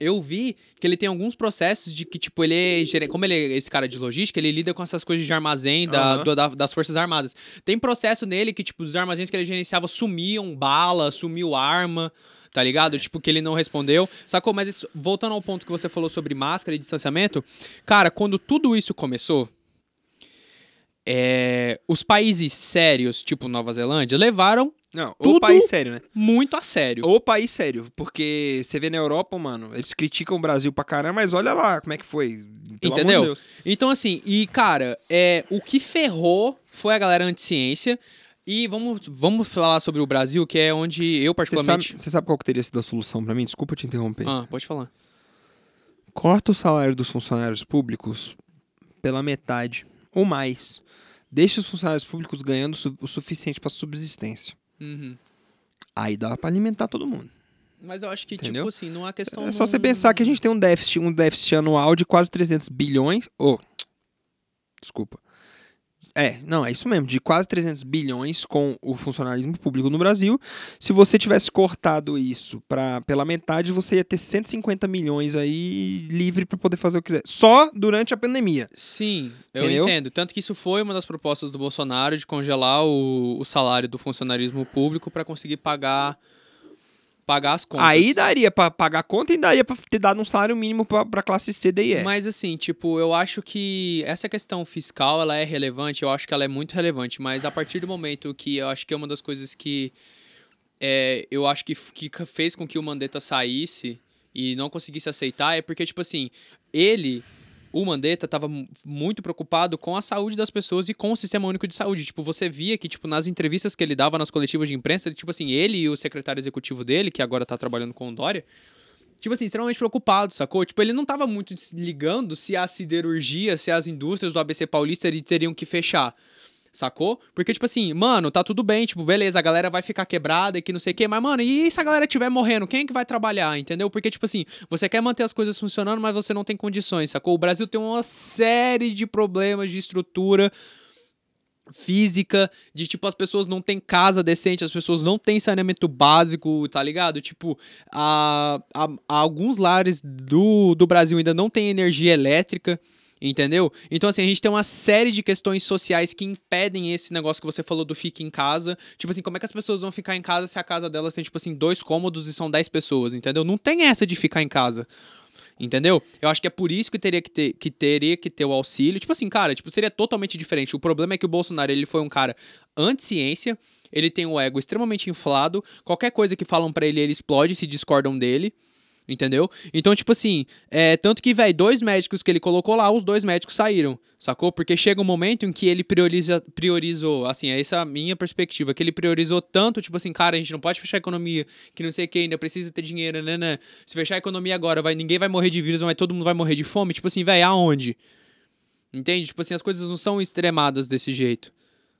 Speaker 1: Eu vi que ele tem alguns processos de que, tipo, ele é. Como ele é esse cara de logística, ele lida com essas coisas de armazém da,
Speaker 2: Aham.
Speaker 1: do- da- das Forças Armadas. Tem processo nele que, tipo, os armazéns que ele gerenciava sumiam bala, sumiu arma, tá ligado? Tipo, que ele não respondeu. Sacou? Mas isso- voltando ao ponto que você falou sobre máscara e distanciamento, cara, quando tudo isso começou. é, os países sérios, tipo Nova Zelândia, levaram
Speaker 2: Não,
Speaker 1: Tudo-
Speaker 2: o país sério, né?
Speaker 1: muito a sério.
Speaker 2: O país sério. Porque você vê na Europa, mano, eles criticam o Brasil pra caramba, mas olha lá como é que foi. Pelo
Speaker 1: Entendeu?
Speaker 2: de.
Speaker 1: Então, assim, e, cara, é, o que ferrou foi a galera anti-ciência. E vamos, vamos falar sobre o Brasil, que é onde eu, particularmente.
Speaker 2: sabe, você sabe qual que teria sido a solução pra mim? Desculpa te interromper.
Speaker 1: Ah, pode falar.
Speaker 2: Corta o salário dos funcionários públicos pela metade ou mais. Deixa os funcionários públicos ganhando o suficiente pra subsistência.
Speaker 1: Uhum.
Speaker 2: Aí dá pra alimentar todo mundo.
Speaker 1: Mas eu acho que,
Speaker 2: Entendeu?
Speaker 1: tipo assim, não é questão.
Speaker 2: É só você pensar que a gente tem um déficit, um déficit anual de quase 300 bilhões. Oh, desculpa. É, não, é isso mesmo, de quase 300 bilhões com o funcionalismo público no Brasil. Se você tivesse cortado isso pra, pela metade, você ia ter 150 milhões aí livre para poder fazer o que quiser. Só durante a pandemia.
Speaker 1: Sim, eu
Speaker 2: Entendeu?
Speaker 1: entendo. Tanto que isso foi uma das propostas do Bolsonaro de congelar o, o salário do funcionarismo público para conseguir pagar pagar as contas.
Speaker 2: Aí daria pra pagar a conta e daria pra ter dado um salário mínimo pra, pra classe C, D e E.
Speaker 1: Mas assim, tipo, eu acho que essa questão fiscal, ela é relevante, eu acho que ela é muito relevante, mas a partir do momento que eu acho que é uma das coisas que é, eu acho que, que fez com que o Mandetta saísse e não conseguisse aceitar é porque, tipo assim, ele, o Mandetta, tava mu- muito preocupado com a saúde das pessoas e com o Sistema Único de Saúde. Tipo, você via que, tipo, nas entrevistas que ele dava nas coletivas de imprensa, ele, tipo assim, ele e o secretário executivo dele, que agora tá trabalhando com o Dória, tipo assim, extremamente preocupado, sacou? Tipo, ele não tava muito ligando se a siderurgia, se as indústrias do ABC Paulista teriam que fechar. Sacou? Porque, tipo assim, mano, tá tudo bem, tipo, beleza, a galera vai ficar quebrada e que não sei o quê, mas, mano, e se a galera estiver morrendo, quem é que vai trabalhar, entendeu? Porque, tipo assim, você quer manter as coisas funcionando, mas você não tem condições, sacou? O Brasil tem uma série de problemas de estrutura física, de tipo, as pessoas não têm casa decente, as pessoas não têm saneamento básico, tá ligado? Tipo, a, a, a alguns lares do, do Brasil ainda não tem energia elétrica, entendeu? Então, assim, a gente tem uma série de questões sociais que impedem esse negócio que você falou do fique em casa. Tipo assim, como é que as pessoas vão ficar em casa se a casa delas tem, tipo assim, dois cômodos e são dez pessoas, entendeu? Não tem essa de ficar em casa. Entendeu? Eu acho que é por isso que teria que ter, que teria que ter o auxílio. Tipo assim, cara, tipo, seria totalmente diferente. O problema é que o Bolsonaro, ele foi um cara anti-ciência, ele tem o ego extremamente inflado, qualquer coisa que falam pra ele, ele explode se discordam dele. Entendeu? Então, tipo assim, é, tanto que, velho, dois médicos que ele colocou lá, os dois médicos saíram, sacou? Porque chega um momento em que ele prioriza, priorizou, assim, essa é a minha perspectiva, que ele priorizou tanto, tipo assim, cara, a gente não pode fechar a economia, que não sei o que, ainda precisa ter dinheiro, né, né? Se fechar a economia agora, vai, ninguém vai morrer de vírus, mas todo mundo vai morrer de fome, tipo assim, velho, aonde? Entende? Tipo assim, as coisas não são extremadas desse jeito,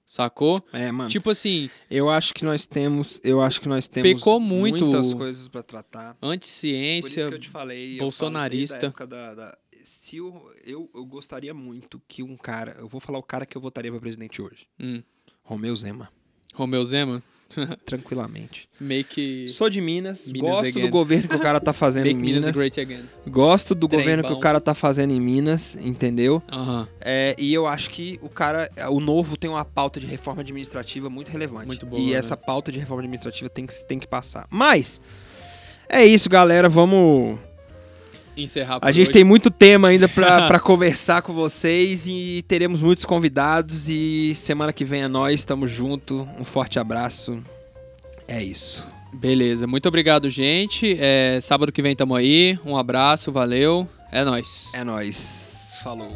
Speaker 1: sacou?
Speaker 2: É, mano.
Speaker 1: Tipo assim,
Speaker 2: Eu acho que nós temos, eu acho que nós temos
Speaker 1: Pecou muito
Speaker 2: muitas coisas pra tratar. Por isso
Speaker 1: anti-ciência,
Speaker 2: que eu te falei,
Speaker 1: bolsonarista.
Speaker 2: Eu da, da- se eu, eu, eu gostaria muito que um cara, eu vou falar o cara que eu votaria pra presidente hoje,
Speaker 1: hum,
Speaker 2: Romeu Zema,
Speaker 1: Romeu Zema, *laughs*
Speaker 2: tranquilamente.
Speaker 1: que...
Speaker 2: Sou de Minas,
Speaker 1: Minas
Speaker 2: gosto
Speaker 1: again.
Speaker 2: do governo que o cara tá fazendo *laughs* em
Speaker 1: Make Minas
Speaker 2: Minas,
Speaker 1: great again.
Speaker 2: gosto do
Speaker 1: Trem
Speaker 2: governo que
Speaker 1: bom.
Speaker 2: o cara tá fazendo em Minas, entendeu? É, e eu acho que o cara, o novo tem uma pauta de reforma administrativa muito relevante.
Speaker 1: Muito boa,
Speaker 2: E
Speaker 1: né?
Speaker 2: essa pauta de reforma administrativa tem que, tem que passar. Mas, é isso, galera. Vamos.
Speaker 1: Encerrar por
Speaker 2: A gente
Speaker 1: hoje.
Speaker 2: tem muito tema ainda pra, *laughs* pra conversar com vocês e teremos muitos convidados. E semana que vem é nós, tamo junto. Um forte abraço. É isso.
Speaker 1: Beleza, muito obrigado, gente. É, sábado que vem tamo aí. Um abraço, valeu. É nóis.
Speaker 2: É nós. Falou.